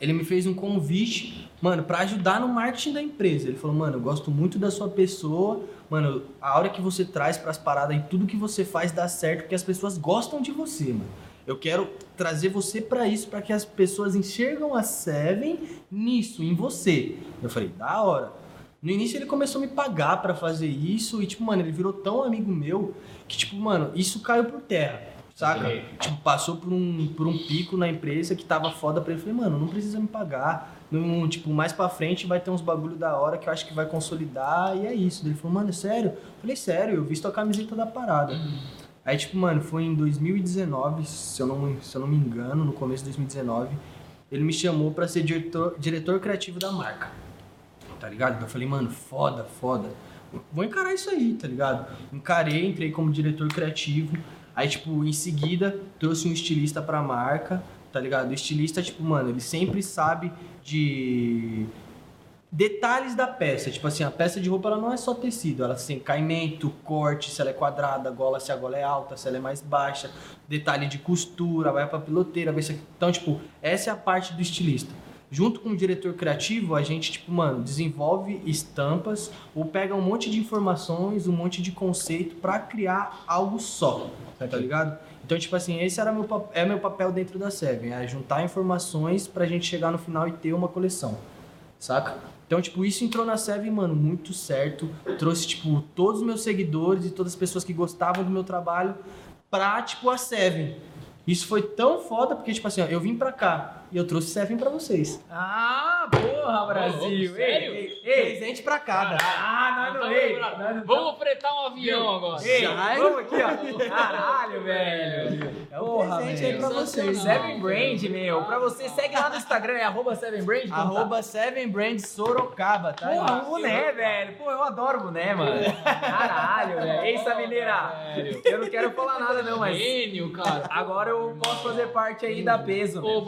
S1: ele me fez um convite, mano, pra ajudar no marketing da empresa. Ele falou, mano, eu gosto muito da sua pessoa, mano, a hora que você traz pras paradas e tudo que você faz dá certo, porque as pessoas gostam de você, mano. Eu quero trazer você pra isso, pra que as pessoas enxergam a Seven nisso, em você. Eu falei, da hora. No início ele começou a me pagar pra fazer isso e, tipo, mano, ele virou tão amigo meu que, tipo, mano, isso caiu por terra. Saca? Tipo, passou por um, por um pico na empresa que tava foda pra ele. Eu falei, mano, não precisa me pagar. Não, tipo, mais pra frente vai ter uns bagulho da hora que eu acho que vai consolidar e é isso. Ele falou, mano, é sério? Eu falei, sério, eu visto a camiseta da parada. Aí, tipo, mano, foi em 2019, se eu não, se eu não me engano, no começo de 2019, ele me chamou pra ser diretor, diretor criativo da marca. Tá ligado? Eu falei, mano, foda, foda. Vou encarar isso aí, tá ligado? Encarei, entrei como diretor criativo. Aí, tipo, em seguida, trouxe um estilista pra marca, tá ligado? O estilista, tipo, mano, ele sempre sabe de detalhes da peça. Tipo assim, a peça de roupa ela não é só tecido, ela tem caimento, corte, se ela é quadrada, gola, se a gola é alta, se ela é mais baixa, detalhe de costura, vai pra piloteira, vai aqui. Então, tipo, essa é a parte do estilista. Junto com o diretor criativo, a gente, tipo, mano, desenvolve estampas ou pega um monte de informações, um monte de conceito pra criar algo só, tá ligado? Então, tipo assim, esse era meu, é meu papel dentro da Seven, é juntar informações pra gente chegar no final e ter uma coleção, saca? Então, tipo, isso entrou na Seven, mano, muito certo. Trouxe, tipo, todos os meus seguidores e todas as pessoas que gostavam do meu trabalho pra, tipo, a Seven. Isso foi tão foda, porque, tipo assim, ó, eu vim pra cá e eu trouxe Seven pra vocês.
S2: Ah, porra, Brasil.
S3: Sério?
S2: Ei, ei, ei.
S1: Presente pra cada.
S2: Ah, nós não,
S3: Tá
S2: ei.
S3: lembrado.
S2: nós não
S3: Vamos fretar um avião agora.
S2: Ei,
S1: Já é?
S2: vamos aqui, ó. Caralho, velho.
S1: É um
S2: Porra,
S1: presente aí
S2: velho.
S1: pra vocês.
S2: Seven Brand, meu. Pra você, segue lá no Instagram, é arroba Seven Brand. como tá?
S1: Arroba Seven Brand Sorocaba, tá?
S2: Porra, um boné, velho. Pô, eu adoro boné, mano. Caralho, velho. Ei, Sabineira.
S3: Velho.
S2: Eu não quero falar nada, não, mas
S3: Gênio, cara.
S2: agora eu posso fazer parte aí da peso.
S3: Ô,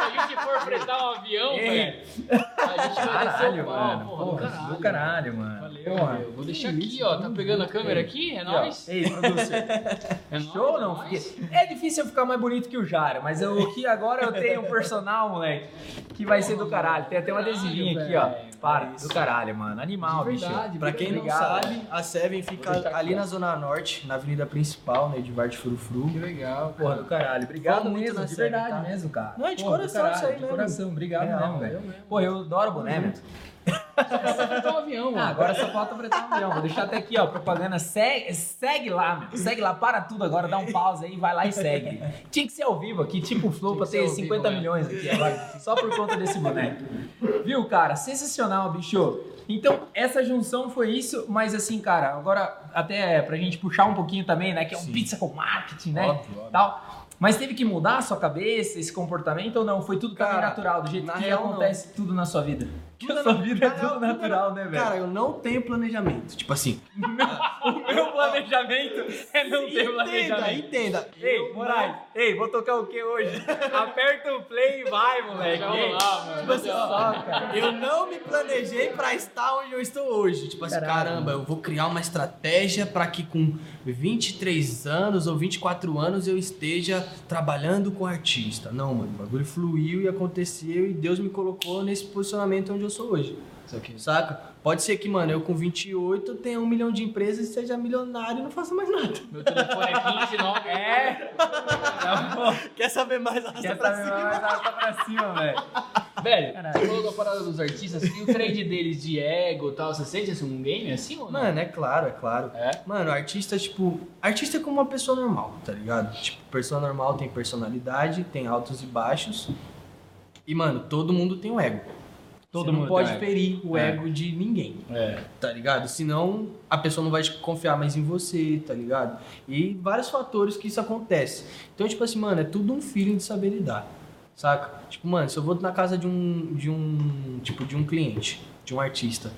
S3: quando a gente for fretar um avião, velho, a gente vai descer
S2: Caralho,
S3: o pau,
S2: mano.
S3: porra, do caralho.
S2: do caralho, mano.
S3: Valeu, valeu. Vou deixar aqui, ó. Tá pegando a câmera aqui? É nóis?
S2: Ei, producer. <laughs>
S3: É
S2: Show
S3: é
S2: não? É difícil eu ficar mais bonito que o Jara, mas eu aqui agora eu tenho um personal, moleque, que vai ser do caralho. Tem até um adesivinho aqui, ó. Para, do caralho, mano. Animal, bicho.
S1: Pra quem não sabe, a Seven fica ali na Zona Norte, na avenida principal, né, de Varte Frufru.
S3: Que legal,
S2: Porra, do caralho. Obrigado mesmo, de verdade
S1: tá?
S2: mesmo, cara.
S1: Não, é de coração
S2: caralho,
S1: isso aí
S2: de
S1: mesmo.
S2: coração, obrigado
S1: Real,
S2: mesmo,
S3: eu
S2: velho.
S3: mesmo.
S2: Pô, eu adoro boné, velho.
S3: Vai fretar um avião,
S2: Ah,
S3: mano.
S2: agora só falta fretar um avião. Vou deixar até aqui, ó, propaganda. Segue, segue lá, meu. Segue lá, para tudo agora, dá um pause aí, vai lá e segue. Tinha que ser ao vivo aqui, tipo o Flow,
S3: Tinha
S2: pra
S3: que
S2: ter
S3: ser ao
S2: 50
S3: vivo, é.
S2: milhões aqui agora. Só por conta desse boneco. Viu, cara? Sensacional, bicho. Então, essa junção foi isso, mas assim, cara, agora até pra gente puxar um pouquinho também, né? Que é um pizza com marketing, né?
S1: Óbvio, óbvio.
S2: Tal. Mas teve que mudar a sua cabeça, esse comportamento ou não? Foi tudo também
S1: Cara,
S2: natural, do jeito
S1: na
S2: que
S1: real,
S2: acontece tudo na sua vida? Que
S1: Tudo
S2: a sua
S1: na-
S2: vida é tudo natural, né, velho?
S1: Cara, eu não tenho planejamento. Tipo assim.
S2: O meu <laughs> planejamento é não ter
S1: entenda,
S2: planejamento.
S1: entenda.
S2: Ei, Moraes, ei, vou tocar o que hoje? Aperta o play e vai, moleque.
S3: Vamos
S2: Ei,
S3: lá, mano.
S1: Tipo assim, ó,
S2: cara.
S1: eu não me planejei pra estar onde eu estou hoje. Tipo assim,
S2: Caralho.
S1: caramba, eu vou criar uma estratégia pra que com 23 anos ou 24 anos eu esteja trabalhando com artista. Não, mano, o bagulho fluiu e aconteceu e Deus me colocou nesse posicionamento onde eu sou hoje. Saca? Pode ser que, mano, eu com 28 tenha um milhão de empresas e seja milionário e não faça mais nada.
S3: Meu telefone é 29. <laughs>
S2: É.
S1: Quer saber mais? Arrasta
S2: Quer
S1: pra
S2: saber
S1: cima.
S2: mais arrasta pra cima, velho.
S3: Velho,
S2: Caralho.
S3: você falou da parada dos artistas e o trade deles de ego e tal, você sente assim um game assim ou não?
S1: Mano, é claro, é claro.
S3: É?
S1: Mano, artista, tipo. Artista é como uma pessoa normal, tá ligado? Tipo, pessoa normal tem personalidade, tem altos e baixos. E, mano, todo mundo tem um ego.
S2: Todo
S1: Você não
S2: mundo
S1: pode
S2: tem um ego.
S1: ferir o
S2: É.
S1: ego de ninguém,
S3: É.
S1: tá ligado? Senão a pessoa não vai confiar mais em você, tá ligado? E vários fatores que isso acontece. Então, tipo assim, mano, é tudo um feeling de saber lidar. Saca? Tipo, mano, se eu vou na casa de um. de um. tipo, de um cliente, de um artista.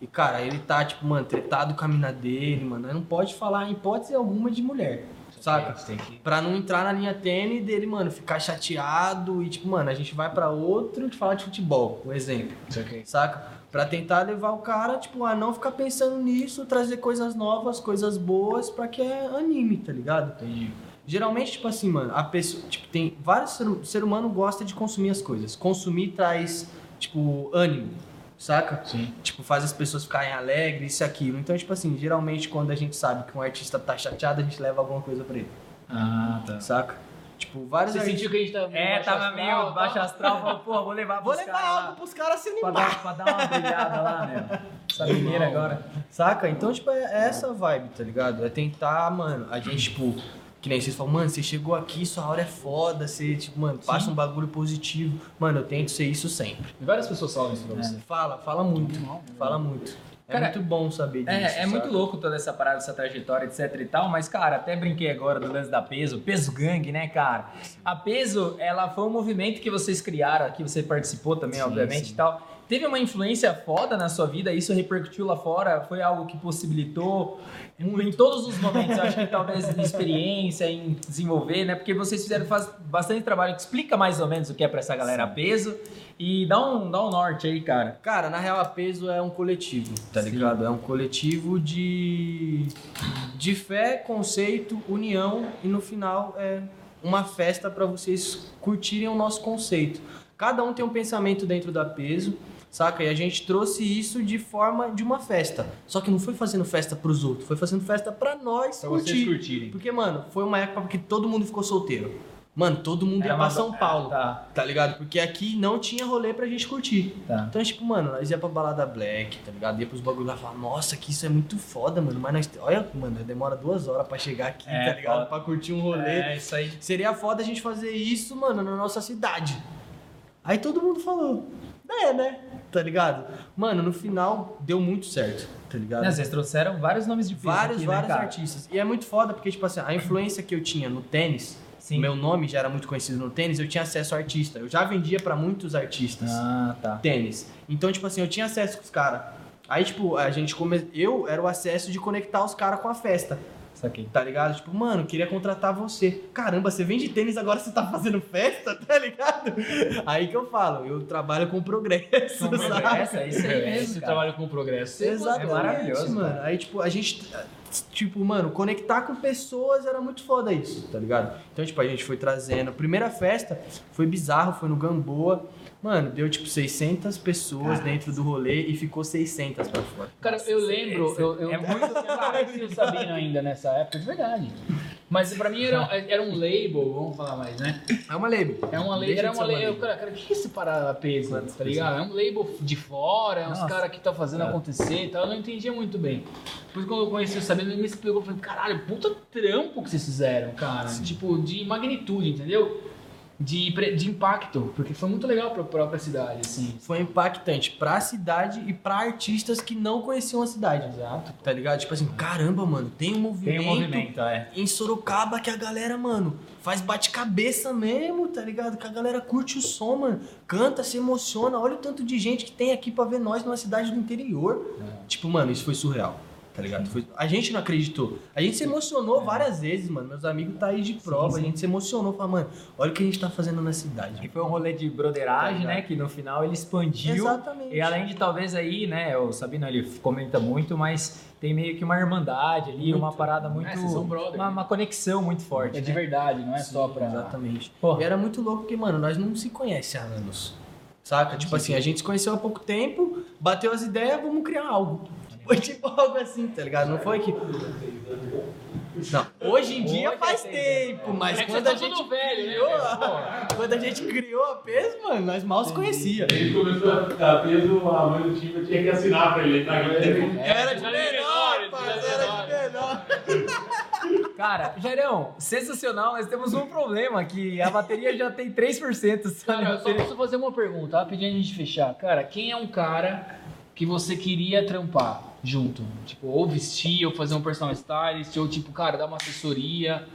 S1: E, cara, ele tá, tipo, mano, tretado com a mina dele, mano. Não pode falar em hipótese alguma de mulher. Saca?
S3: Tem que.
S1: Pra não entrar na linha tênis dele, mano, ficar chateado e, tipo, mano, a gente vai pra outro de falar de futebol, um exemplo
S3: aqui.
S1: saca? Pra tentar levar o cara, tipo, a não ficar pensando nisso, trazer coisas novas, coisas boas, pra que é anime, tá ligado?
S3: Entendi.
S1: Geralmente, tipo assim, mano, a pessoa, tipo, tem vários ser, ser humano gosta de consumir as coisas. Consumir traz, tipo, ânimo, saca?
S3: Sim.
S1: Tipo, faz as pessoas ficarem alegres, isso e aquilo. Então, tipo assim, geralmente quando a gente sabe que um artista tá chateado, a gente leva alguma coisa pra ele,
S3: Ah, tá.
S1: saca? Tipo, vários
S3: Você
S1: artistas...
S3: sentiu que a gente tá
S2: É,
S3: baixo
S2: tava
S3: astral,
S2: meio
S3: tal?
S2: baixo astral. <laughs> Falou, pô, vou levar
S1: Vou levar algo
S2: lá.
S1: pros caras se
S2: Pra
S1: animar.
S2: dar, pra dar uma brilhada lá, meu. <laughs> Essa mineira agora.
S1: Saca? Então, tipo, é essa vibe, tá ligado? É tentar, mano, a gente, tipo, Que nem vocês falam, mano, você chegou aqui, sua hora é foda, você, tipo, mano, passa um bagulho positivo. Mano, eu tento ser isso sempre.
S3: E várias pessoas falam isso pra você.
S1: Fala, fala muito. Fala muito. É
S2: Cara,
S1: muito bom saber disso.
S2: É, é muito
S1: sabe?
S2: louco toda essa parada, essa trajetória, etc e tal, mas, cara, até brinquei agora do lance da Peso, Peso Gang, né, cara? A Peso, ela foi um movimento que vocês criaram, que você participou também,
S1: Sim,
S2: obviamente
S1: sim.
S2: e tal. Teve uma influência foda na sua vida, isso repercutiu lá fora, foi algo que possibilitou em, em todos os momentos, eu acho que talvez em experiência, em desenvolver, né? Porque vocês fizeram faz bastante trabalho que explica mais ou menos o que é pra essa galera peso e dá um, dá um norte aí, cara.
S1: Cara, na real, a peso é um coletivo, tá ligado? É um coletivo de, de fé, conceito, união e no final é uma festa pra vocês curtirem o nosso conceito. Cada um tem um pensamento dentro da peso, saca? E a gente trouxe isso de forma de uma festa. Só que não foi fazendo festa pros outros, foi fazendo festa pra nós
S3: Pra vocês
S1: curtir.
S3: curtirem.
S1: Porque, mano, foi uma época que todo mundo ficou solteiro. Mano, todo mundo
S2: É
S1: ia pra São Paulo,
S2: Tá,
S1: tá ligado? Porque aqui não tinha rolê pra gente curtir.
S2: tá.
S1: Então, tipo, mano, nós ia pra balada black, tá ligado? Ia pros bagulho lá e falava, nossa, que isso é muito foda, mano. Mas nós. Olha, mano, demora duas horas pra chegar aqui,
S2: É,
S1: tá ligado?
S2: foda.
S1: Pra curtir um rolê.
S2: É, isso aí.
S1: Seria foda a gente fazer isso, mano, na nossa cidade. Aí todo mundo falou, é, né? Tá ligado? Mano, no final deu muito certo, tá ligado?
S2: Né, Vocês trouxeram vários nomes de peso
S1: Vários,
S2: aqui, né,
S1: vários
S2: cara?
S1: artistas. E é muito foda porque, tipo assim, a influência que eu tinha no tênis,
S2: Sim.
S1: meu nome já era muito conhecido no tênis, eu tinha acesso a artista. Eu já vendia pra muitos artistas
S2: Ah, tá.
S1: tênis. Então, tipo assim, eu tinha acesso com os caras. Aí, tipo, a gente come... eu era o acesso de conectar os caras com a festa,
S2: Isso aqui.
S1: tá ligado? Tipo, mano, queria contratar você. Caramba, você vende tênis agora você tá fazendo festa, tá ligado? Aí que eu falo, eu trabalho com progresso,
S2: Com
S1: sabe?
S2: progresso, é isso aí mesmo,
S3: Você trabalha com progresso.
S1: Exatamente,
S2: É maravilhoso,
S1: mano.
S2: cara.
S1: Aí, tipo, a gente. Tipo, mano, conectar com pessoas era muito foda isso, tá ligado? Então, tipo, a gente foi trazendo. A primeira festa foi bizarro, foi no Gamboa. Mano, deu tipo 600 pessoas dentro do rolê e ficou 600 pra fora.
S3: Cara, eu lembro, eu, eu
S2: É muito- <laughs>
S3: eu conheci o Sabino ainda nessa época, de verdade. Mas pra mim era, era um label, vamos falar mais, né?
S1: É uma label.
S3: É uma label, era uma label.
S1: label.
S3: Cara, cara, o que é esse parada peso, tá ligado? É um label de fora, é uns caras que tá fazendo
S2: É.
S3: acontecer e tal. Eu não entendia muito bem. Depois quando eu conheci o Sabino, ele me explicou, eu falei, caralho, puta trampo que vocês fizeram, cara. Tipo, de magnitude, entendeu? De, de impacto, porque foi muito legal pra própria cidade, assim.
S1: Foi impactante pra cidade e pra artistas que não conheciam a cidade.
S3: Exato.
S1: Tá ligado? Tipo assim, caramba, mano, tem um movimento.
S2: Tem um movimento, é.
S1: em Sorocaba que a galera, mano, faz bate-cabeça mesmo, tá ligado? Que a galera curte o som, mano. Canta, se emociona. Olha o tanto de gente que tem aqui pra ver nós numa cidade do interior. Tipo, mano, isso foi surreal. Tá ligado? Foi- A gente não acreditou. A gente se emocionou várias vezes, mano. Meus amigos tá aí de prova.
S2: sim.
S1: A gente se emocionou. Falou, mano, olha o que a gente tá fazendo na
S2: E
S1: cidade.
S2: foi um rolê de broderagem,
S1: Tá
S2: né? Que no final ele expandiu.
S1: Exatamente.
S2: E além de talvez aí, né? O Sabino ele comenta muito, mas tem meio que uma irmandade ali, uma parada muito.
S3: É, vocês são brother,
S2: uma, uma conexão muito forte.
S3: É de
S2: né?
S3: verdade, não é só pra.
S1: Exatamente.
S2: Porra.
S1: E era muito louco porque, mano, nós não se conhece há anos. Saca? Tipo assim, a gente se conheceu há pouco tempo, bateu as ideias, vamos criar algo. Foi tipo algo assim, tá ligado? Não foi que. Não, hoje em dia
S2: Hoje
S1: faz
S2: é
S1: tempo, mas
S3: É
S1: quando a
S3: tá
S1: gente
S3: velho, né,
S1: criou,
S3: velho? <laughs>
S1: quando a gente criou a PES, mano, nós mal se conhecia.
S4: Ele começou a ficar peso, a mãe do time eu tinha que assinar pra ele. Tá?
S1: Era de menor, parceiro, era de menor. <laughs>
S2: Cara, Jairão, sensacional, nós temos um problema que a bateria já tem 3%. só
S3: Cara, eu só preciso fazer uma pergunta, rapidinho antes de fechar. Cara, quem é um cara que você queria trampar junto? Tipo, ou vestir, ou fazer um personal stylist, ou tipo, cara, dar uma assessoria.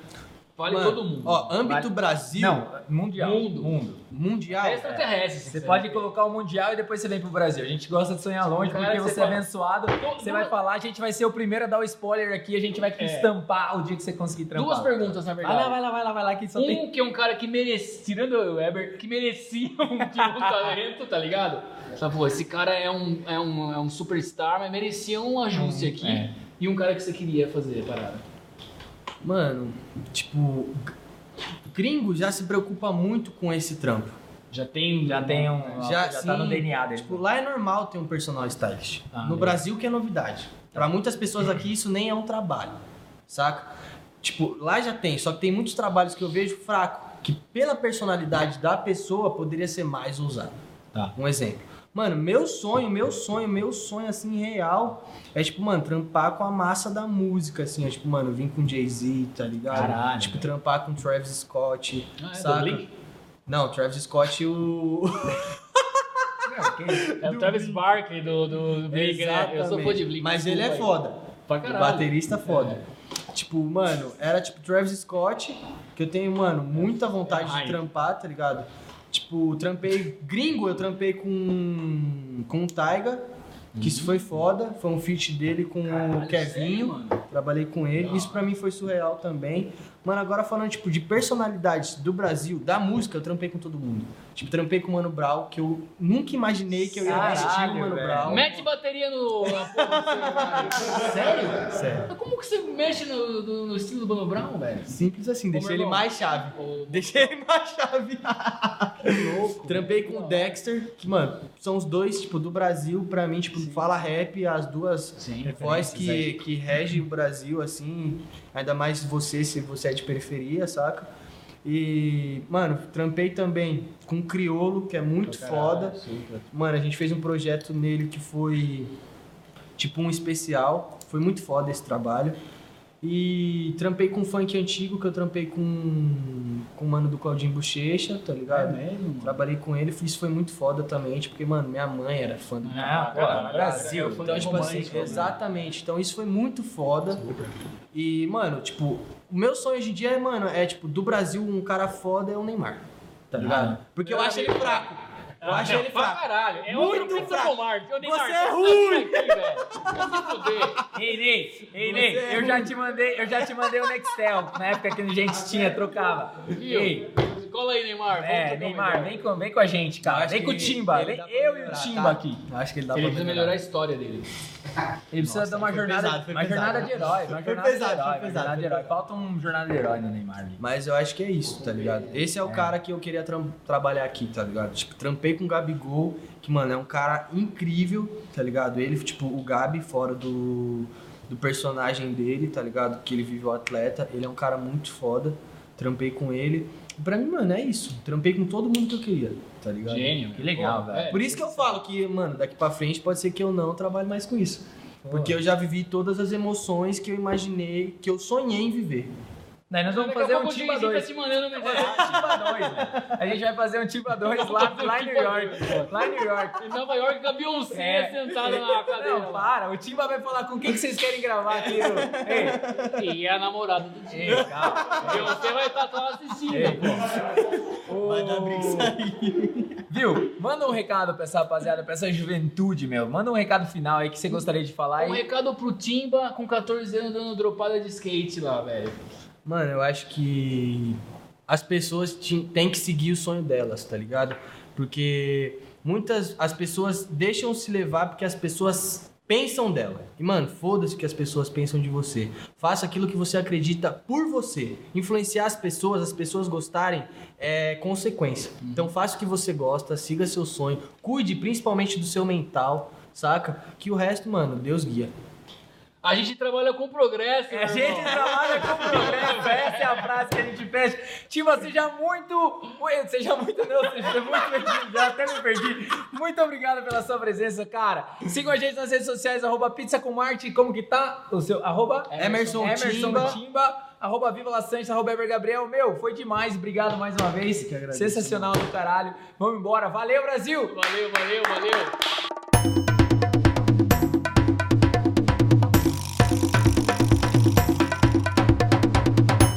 S3: Vale
S1: Mano,
S3: todo mundo.
S1: Ó, âmbito
S2: Vale-
S1: Brasil,
S2: Não, mundial.
S3: Mundo.
S2: mundo.
S1: mundial.
S3: é extraterrestre.
S2: Você pode colocar o Mundial e depois você vem pro Brasil. A gente gosta de sonhar longe
S3: Cara,
S2: porque
S3: você
S2: você é
S3: pode-
S2: abençoado. Você vai falar, a gente vai ser o primeiro a dar o spoiler aqui, a gente vai
S3: É.
S2: estampar o dia que você conseguir trampar.
S3: Duas perguntas, na
S2: Vai
S3: verdade.
S2: lá, vai lá, vai lá, vai lá, que só tem.
S3: Um que é um cara que merecia, tirando o Weber, que merecia um tipo de <laughs> talento, tá ligado? Sabe, pô, esse cara é um, é um, é um superstar, mas merecia um ajuste aqui.
S2: é.
S3: E um cara que você queria fazer a parada.
S1: Mano, tipo, gringo já se preocupa muito com esse trampo.
S3: Já tem.
S2: Já tem um.
S1: Já,
S2: Já, tá no
S1: sim,
S2: DNA dele.
S1: Tipo, lá é normal ter um personal stylist.
S2: Ah,
S1: no
S2: legal.
S1: Brasil que é novidade. Pra muitas pessoas aqui isso nem é um trabalho, saca? Tipo, lá já tem, só que tem muitos trabalhos que eu vejo fraco, que pela personalidade da pessoa poderia ser mais ousado.
S2: Tá.
S1: Um exemplo. Mano, meu sonho, meu sonho, meu sonho, assim, real, é, tipo, mano, trampar com a massa da música, assim, é, tipo, mano, vir com Jay-Z, tá ligado?
S2: Caralho,
S1: Tipo, trampar com Travis Scott,
S3: Ah, é
S1: saca?
S3: Blink?
S1: Não, Travis Scott, o...
S3: É o Travis Barker do, do, do Blink, né? Eu sou fã de Blink.
S1: Mas ele é foda.
S3: Pra caralho.
S1: baterista foda. Tipo, mano, era tipo Travis Scott, que eu tenho, mano, muita vontade
S2: Ai.
S1: de trampar, tá ligado? Tipo, trampei gringo, eu trampei com com o Taiga, que isso foi foda, foi um feat dele com o Kevinho.
S3: mano?
S1: Trabalhei com ele, isso pra mim foi surreal também. Mano, agora falando, tipo, de personalidades do Brasil, da música, eu trampei com todo mundo. Tipo, trampei com o Mano Brown, que eu nunca imaginei que eu ia vestir o Mano. Brown.
S3: Mete bateria no. <laughs> Sério?
S1: Sério.
S3: Mas como que você mexe no, no- no estilo do Mano Brown, velho?
S1: Simples assim, deixei ele mais chave.
S3: Ô,
S1: Deixei ele mais chave. Trampei com o Dexter, que, mano, são os dois, tipo, do Brasil, pra mim, tipo, fala rap, as duas
S3: Sim,
S1: voz
S2: referências
S1: que,
S2: aí.
S1: que rege o Brasil, assim, ainda mais você, se você é de periferia, saca? E, mano, trampei também com o Criolo, que é muito foda. Mano, a gente fez um projeto nele que foi tipo um especial. Foi muito foda esse trabalho. E trampei com funk antigo, que eu trampei com, com o mano do Claudinho Bochecha, tá ligado?
S2: É mesmo?
S1: Trabalhei com ele, isso foi muito foda também, tipo, porque, mano, minha mãe era fã do
S2: Ah, pô, Brasil.
S1: então, tipo assim, exatamente. Então isso foi muito foda. E, mano, tipo, o meu sonho hoje em dia é, mano, é tipo, do Brasil, um cara foda é o Neymar. Tá ligado? Porque eu acho ele fraco. Eu acho ele
S3: Pra
S1: fraco.
S3: caralho. É
S1: Muito
S3: outro Pizza. Eu
S1: Você é ruim.
S3: aqui, velho.
S2: Ei, Ney, ei, Ney,
S1: é
S2: eu já
S1: ruim.
S2: te mandei, eu já te mandei o Nextel, na época que a gente tinha, trocava. Ei,
S3: Cola aí, Neymar.
S2: É, Neymar, vem com, vem com a gente, cara. Vem com o Timba,
S1: ele
S2: vem eu e o Timba
S1: tá?
S2: aqui.
S1: Acho que ele dá
S3: Ele
S1: pra
S3: precisa melhorar a história dele.
S2: Ele precisa
S1: Nossa,
S2: dar uma jornada,
S1: pesado,
S2: uma
S1: pesado.
S2: jornada de herói, uma jornada
S1: pesado,
S2: de herói,
S1: pesado,
S2: jornada de herói. Falta um jornada de herói no Neymar ali.
S1: Mas eu acho que é isso, tá ligado? Esse é o cara que eu queria tram- trabalhar aqui, tá ligado? Tipo, trampei com o Gabigol, que, mano, é um cara incrível, tá ligado? Ele, tipo, o Gabi, fora do, do personagem dele, tá ligado? Que ele vive o atleta, ele é um cara muito foda. Trampei com ele. Pra mim, mano, é isso. Trampei com todo mundo que eu queria, tá ligado?
S3: Gênio.
S2: Que legal,
S3: Pô,
S2: velho.
S3: é.
S1: Por isso que eu falo que, mano, daqui pra frente pode ser que eu não trabalhe mais com isso. Porque eu já vivi todas as emoções que eu imaginei, que eu sonhei em viver.
S2: Daí nós vamos fazer um Timba
S3: Jay-Z tá
S2: 2.
S3: te mandando
S2: 2, velho. A gente vai fazer um Timba 2 lá, lá em New York. Lá em New York.
S3: Em Nova York, com a Beyoncé
S2: É.
S3: sentada na cadeira.
S2: Não,
S3: lá.
S2: para. O Timba vai falar com quem que vocês querem gravar aqui. Ei,
S3: E é a namorada do
S2: calma.
S3: Beyoncé vai estar lá assistindo,
S2: Ei.
S3: pô.
S1: Vai dar briga aí.
S2: Viu? Manda um recado pra essa rapaziada, pra essa juventude, meu. Manda um recado final aí que você gostaria de falar.
S3: Um
S2: aí.
S3: recado pro Timba com 14 anos dando dropada de skate lá, velho.
S1: Mano, eu acho que as pessoas têm que seguir o sonho delas, tá ligado? Porque muitas as pessoas deixam se levar porque as pessoas pensam dela. E mano, foda-se o que as pessoas pensam de você. Faça aquilo que você acredita por você. Influenciar as pessoas, as pessoas gostarem é consequência. Então faça o que você gosta, siga seu sonho, cuide principalmente do seu mental, saca? Que o resto, mano, Deus guia.
S3: A gente trabalha com progresso,
S2: A
S3: meu
S2: gente
S3: irmão.
S2: trabalha com <laughs> progresso, essa é a frase que a gente pede. Timba, seja muito. Ui, Seja muito, não, seja muito bem-vindo. Já até me perdi. Muito obrigado pela sua presença, cara. Sigam a gente nas redes sociais, arroba pizza com Marte. Como que tá? O seu arroba
S1: Emerson
S2: Emerson
S1: Timba.
S2: Timba. Arroba Viva La Sanches, arroba Eber Gabriel. Meu, foi demais. Obrigado mais uma vez.
S1: que agradeço,
S2: Sensacional do caralho. Vamos embora. Valeu, Brasil!
S3: Valeu, valeu, valeu.